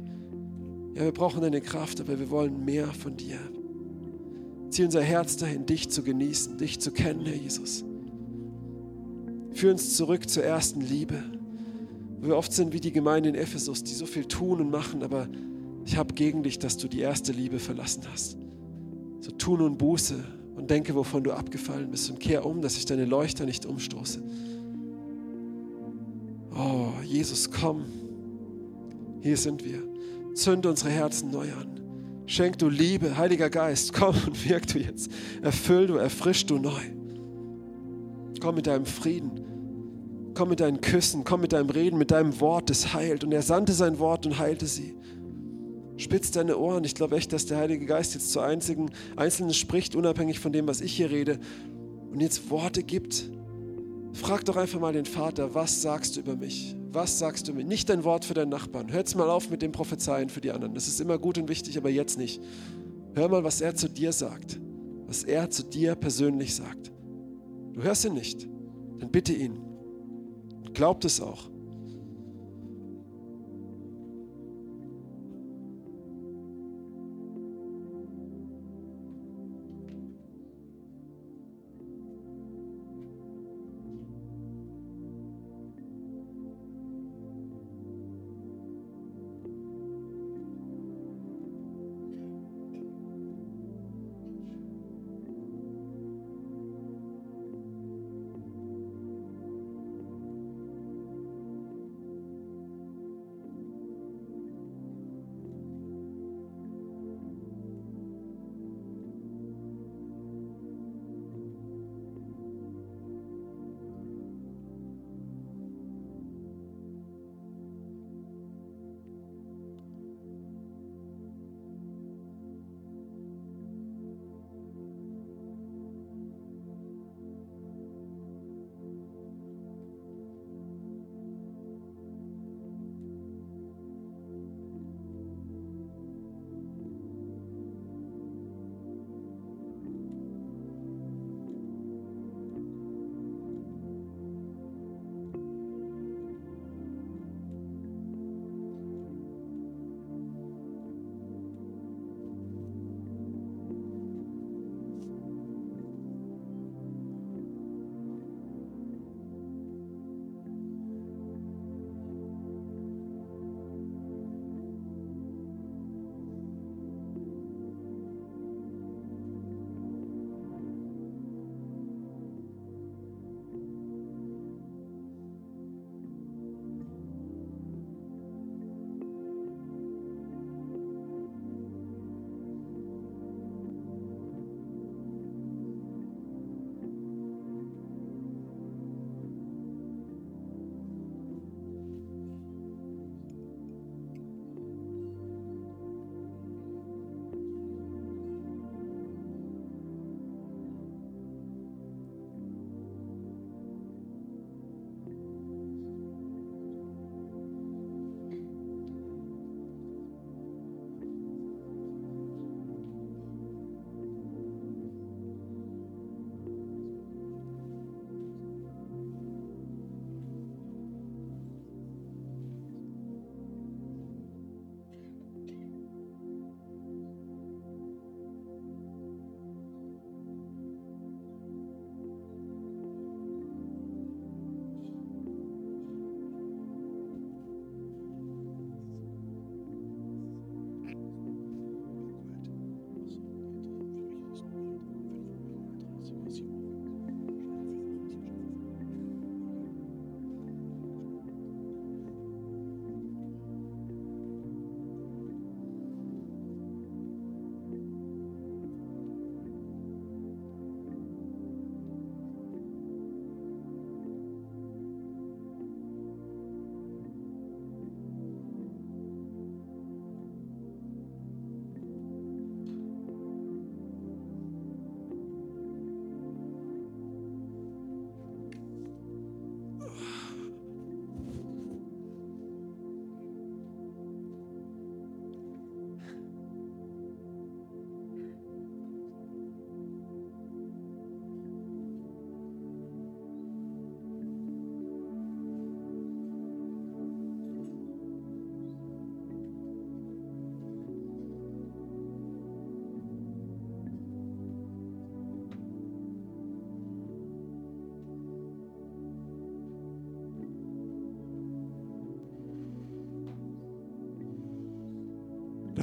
Ja, wir brauchen deine Kraft, aber wir wollen mehr von dir. Zieh unser Herz dahin, dich zu genießen, dich zu kennen, Herr Jesus. Führ uns zurück zur ersten Liebe. Wir oft sind wie die Gemeinde in Ephesus, die so viel tun und machen, aber ich habe gegen dich, dass du die erste Liebe verlassen hast. So tu nun Buße und denke, wovon du abgefallen bist und kehr um, dass ich deine Leuchter nicht umstoße. Oh, Jesus, komm. Hier sind wir. Zünde unsere Herzen neu an. Schenk du Liebe, Heiliger Geist, komm und wirk du jetzt. Erfüll du, erfrisch du neu. Komm mit deinem Frieden. Komm mit deinen Küssen, komm mit deinem Reden, mit deinem Wort, das heilt. Und er sandte sein Wort und heilte sie. Spitz deine Ohren. Ich glaube echt, dass der Heilige Geist jetzt zu einzigen Einzelnen spricht, unabhängig von dem, was ich hier rede. Und jetzt Worte gibt. Frag doch einfach mal den Vater, was sagst du über mich? Was sagst du mir? Nicht dein Wort für deinen Nachbarn. Hör jetzt mal auf mit dem Prophezeien für die anderen. Das ist immer gut und wichtig, aber jetzt nicht. Hör mal, was er zu dir sagt. Was er zu dir persönlich sagt. Du hörst ihn nicht. Dann bitte ihn. Glaubt es auch.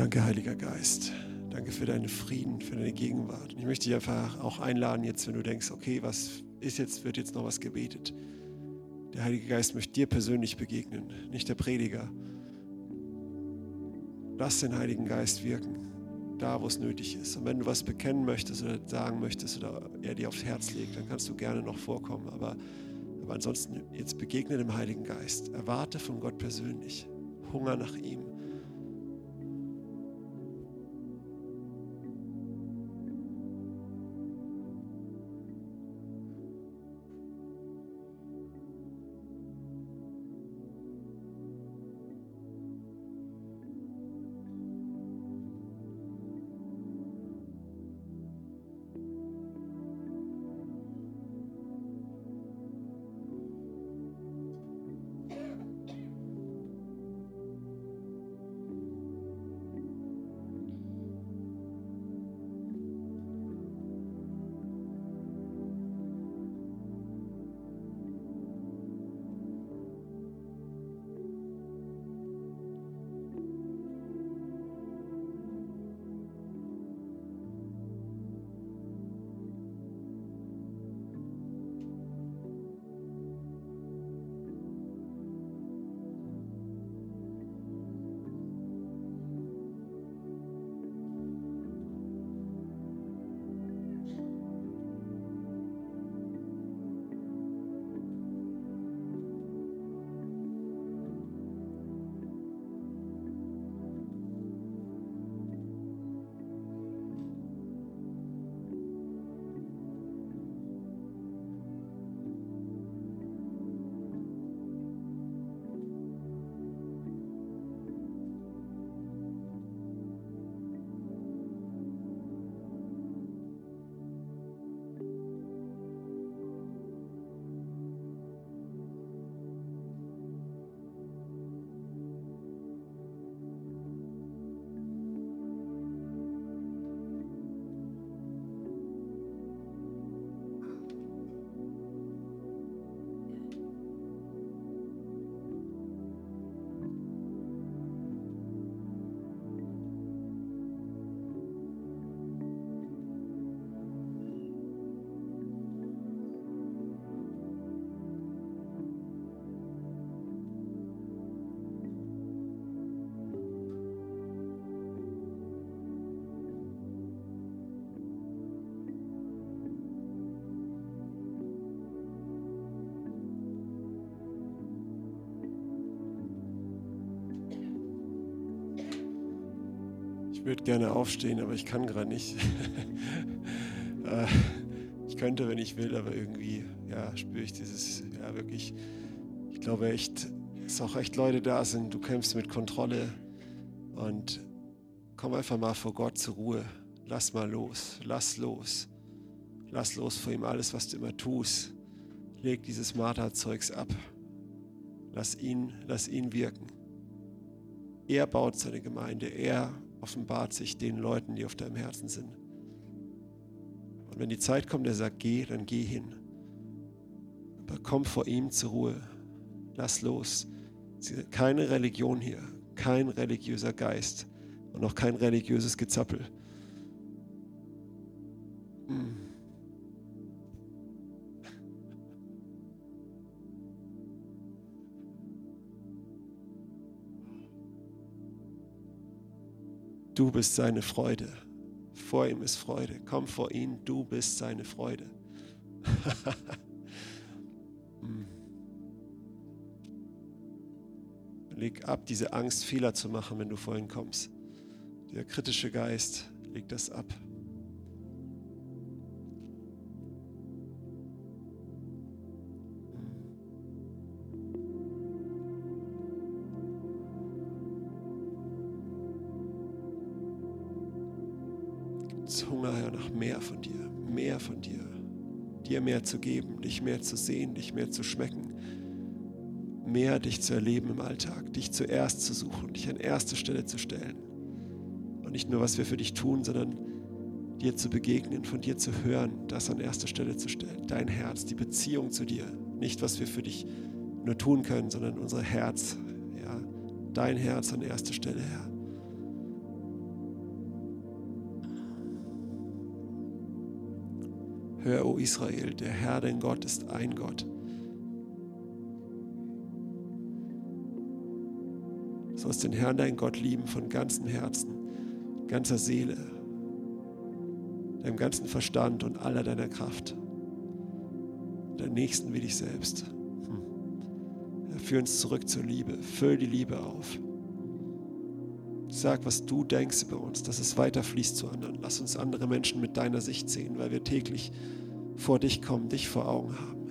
Danke, Heiliger Geist. Danke für deinen Frieden, für deine Gegenwart. Und ich möchte dich einfach auch einladen, jetzt, wenn du denkst, okay, was ist jetzt, wird jetzt noch was gebetet. Der Heilige Geist möchte dir persönlich begegnen, nicht der Prediger. Lass den Heiligen Geist wirken, da wo es nötig ist. Und wenn du was bekennen möchtest oder sagen möchtest oder er dir aufs Herz legt, dann kannst du gerne noch vorkommen. Aber, aber ansonsten jetzt begegne dem Heiligen Geist. Erwarte von Gott persönlich Hunger nach ihm. Ich würde gerne aufstehen, aber ich kann gerade nicht. [LAUGHS] Äh, ich könnte, wenn ich will, aber irgendwie ja, spüre ich dieses, ja wirklich, ich glaube echt, dass auch echt Leute da sind, du kämpfst mit Kontrolle und komm einfach mal vor Gott zur Ruhe. Lass mal los, lass los. Lass los vor ihm alles, was du immer tust. Leg dieses Marterzeugs ab. Lass ihn, lass ihn wirken. Er baut seine Gemeinde. Er offenbart sich den Leuten, die auf deinem Herzen sind. Und wenn die Zeit kommt, der sagt, geh, dann geh hin. Aber komm vor ihm zur Ruhe. Lass los. Keine Religion hier, kein religiöser Geist und auch kein religiöses Gezappel. Hm. Du bist seine Freude. Vor ihm ist Freude. Komm vor ihn, du bist seine Freude. [LAUGHS] Hm. leg ab, diese Angst, Fehler zu machen, wenn du vor ihn kommst. Der kritische Geist, leg das ab. Dir mehr zu geben, dich mehr zu sehen, dich mehr zu schmecken, mehr dich zu erleben im Alltag, dich zuerst zu suchen, dich an erste Stelle zu stellen. Und nicht nur, was wir für dich tun, sondern dir zu begegnen, von dir zu hören, das an erste Stelle zu stellen. Dein Herz, die Beziehung zu dir. Nicht, was wir für dich nur tun können, sondern unser Herz. Ja, dein Herz an erste Stelle, Herr. Hör, o Israel, der Herr, dein Gott, ist ein Gott. Du sollst den Herrn, dein Gott, lieben von ganzem Herzen, ganzer Seele, deinem ganzen Verstand und aller deiner Kraft. Deinen Nächsten wie dich selbst. Hm. Führ uns zurück zur Liebe. Füll die Liebe auf. Sag, was du denkst über uns, dass es weiterfließt zu anderen. Lass uns andere Menschen mit deiner Sicht sehen, weil wir täglich vor dich kommen, dich vor Augen haben.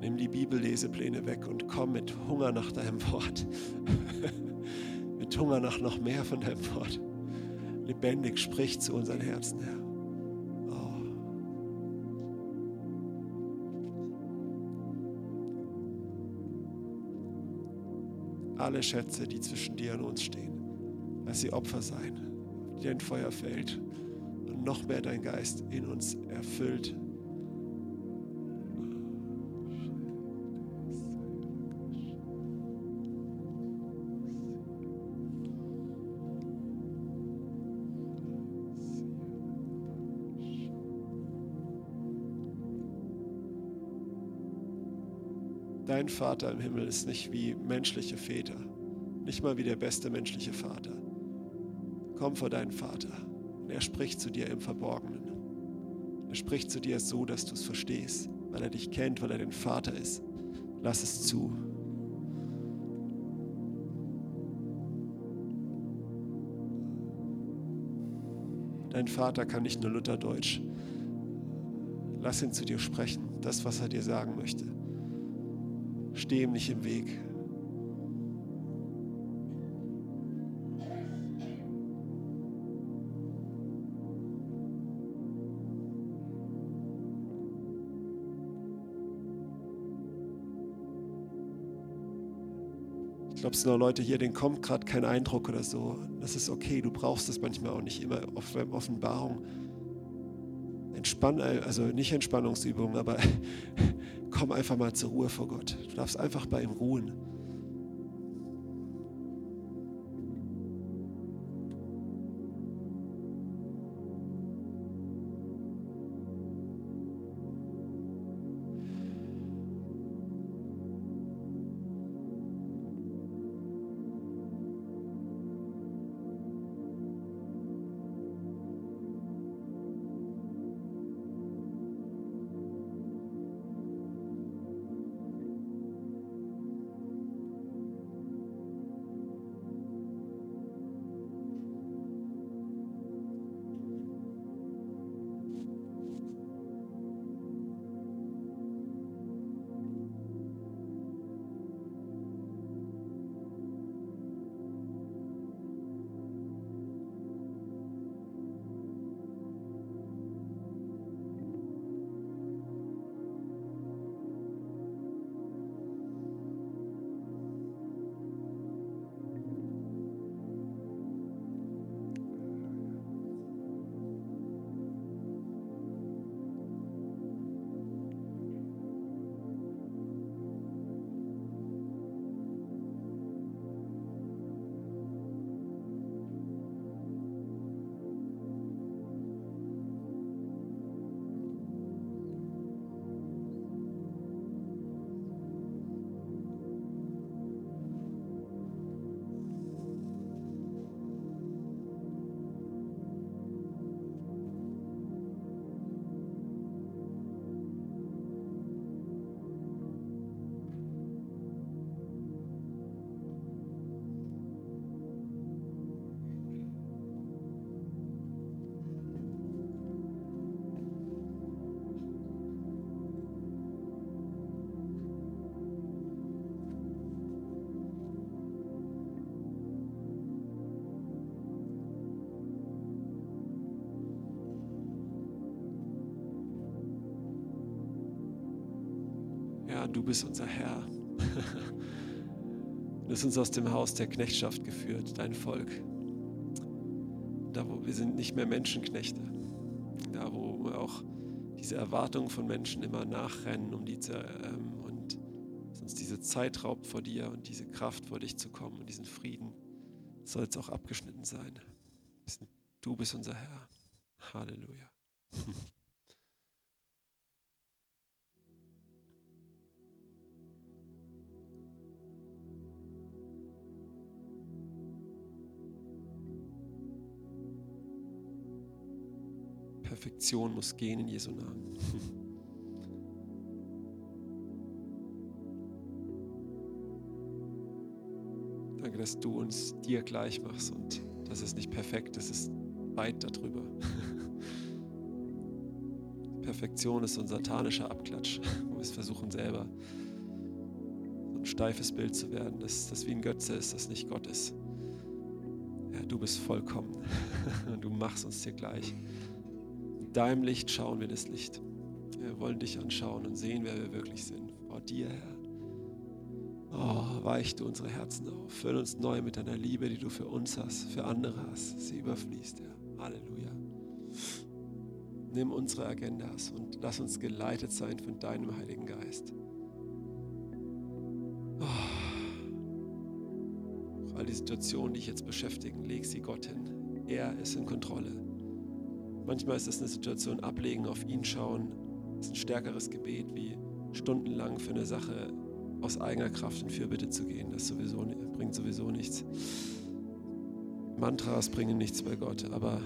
Nimm die Bibellesepläne weg und komm mit Hunger nach deinem Wort. [LAUGHS] mit Hunger nach noch mehr von deinem Wort. Lebendig sprich zu unseren Herzen, Herr. Alle Schätze, die zwischen dir und uns stehen. Lass sie Opfer sein, die dein Feuer fällt und noch mehr dein Geist in uns erfüllt. Dein Vater im Himmel ist nicht wie menschliche Väter, nicht mal wie der beste menschliche Vater. Komm vor deinen Vater und er spricht zu dir im Verborgenen. Er spricht zu dir so, dass du es verstehst, weil er dich kennt, weil er dein Vater ist. Lass es zu. Dein Vater kann nicht nur Lutherdeutsch. Lass ihn zu dir sprechen, das, was er dir sagen möchte. Steh ihm nicht im Weg. Ich glaube, es sind auch Leute hier, denen kommt gerade kein Eindruck oder so. Das ist okay, du brauchst es manchmal auch nicht immer auf Offenbarung. Entspann, also nicht Entspannungsübungen, aber komm einfach mal zur Ruhe vor Gott. Du darfst einfach bei ihm ruhen. Du bist unser Herr. [LAUGHS] Du hast uns aus dem Haus der Knechtschaft geführt, dein Volk. Da, wo wir sind nicht mehr Menschenknechte. Da, wo wir auch diese Erwartungen von Menschen immer nachrennen, um die zu, ähm, und uns diese Zeit raubt vor dir und diese Kraft vor dich zu kommen und diesen Frieden soll es auch abgeschnitten sein. Du bist unser Herr. Halleluja. Perfektion muss gehen in Jesu Namen. [LAUGHS] Danke, dass du uns dir gleich machst und das ist nicht perfekt, das ist weit darüber. [LAUGHS] Perfektion ist so ein satanischer Abklatsch, wo [LAUGHS] wir es versuchen selber ein steifes Bild zu werden, dass das wie ein Götze ist, das nicht Gott ist. Ja, du bist vollkommen und du machst uns dir gleich. In deinem Licht schauen wir das Licht. Wir wollen dich anschauen und sehen, wer wir wirklich sind. Vor dir, Herr. Oh, weich du unsere Herzen auf. Füll uns neu mit deiner Liebe, die du für uns hast, für andere hast. Sie überfließt, Herr. Halleluja. Nimm unsere Agendas und lass uns geleitet sein von deinem Heiligen Geist. Oh. All die Situationen, die dich jetzt beschäftigen, leg sie Gott hin. Er ist in Kontrolle. Manchmal ist es eine Situation, ablegen, auf ihn schauen. Das ist ein stärkeres Gebet, wie stundenlang für eine Sache aus eigener Kraft in Fürbitte zu gehen. Das sowieso, bringt sowieso nichts. Mantras bringen nichts bei Gott, aber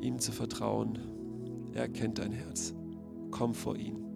ihm zu vertrauen, er kennt dein Herz. Komm vor ihn.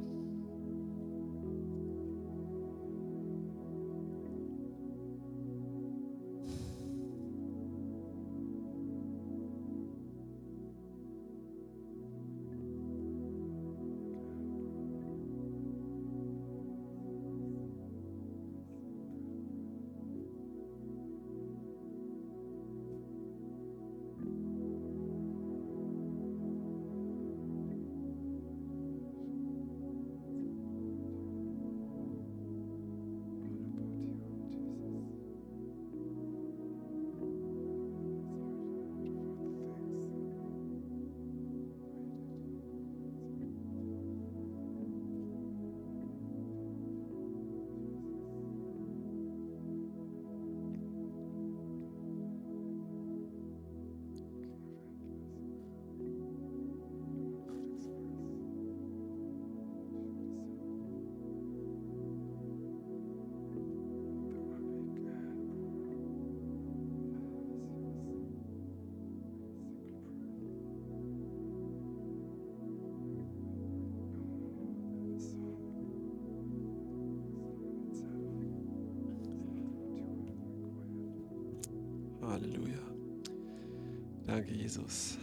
Jesus.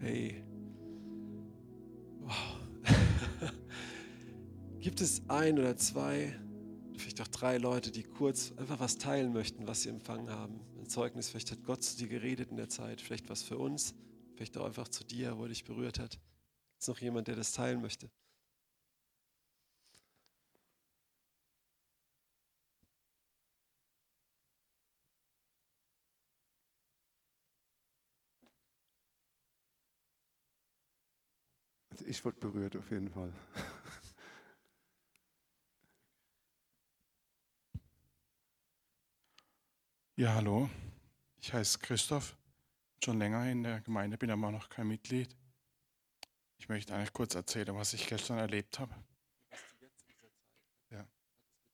Hey. Wow. [LAUGHS] Gibt es ein oder zwei, vielleicht auch drei Leute, die kurz einfach was teilen möchten, was sie empfangen haben? Ein Zeugnis, vielleicht hat Gott zu dir geredet in der Zeit, vielleicht was für uns, vielleicht auch einfach zu dir, wo er dich berührt hat. Es noch jemand, der das teilen möchte? Ich wurde berührt auf jeden Fall. Ja, hallo. Ich heiße Christoph, schon länger in der Gemeinde, bin aber noch kein Mitglied. Ich möchte eigentlich kurz erzählen, was ich gestern erlebt habe.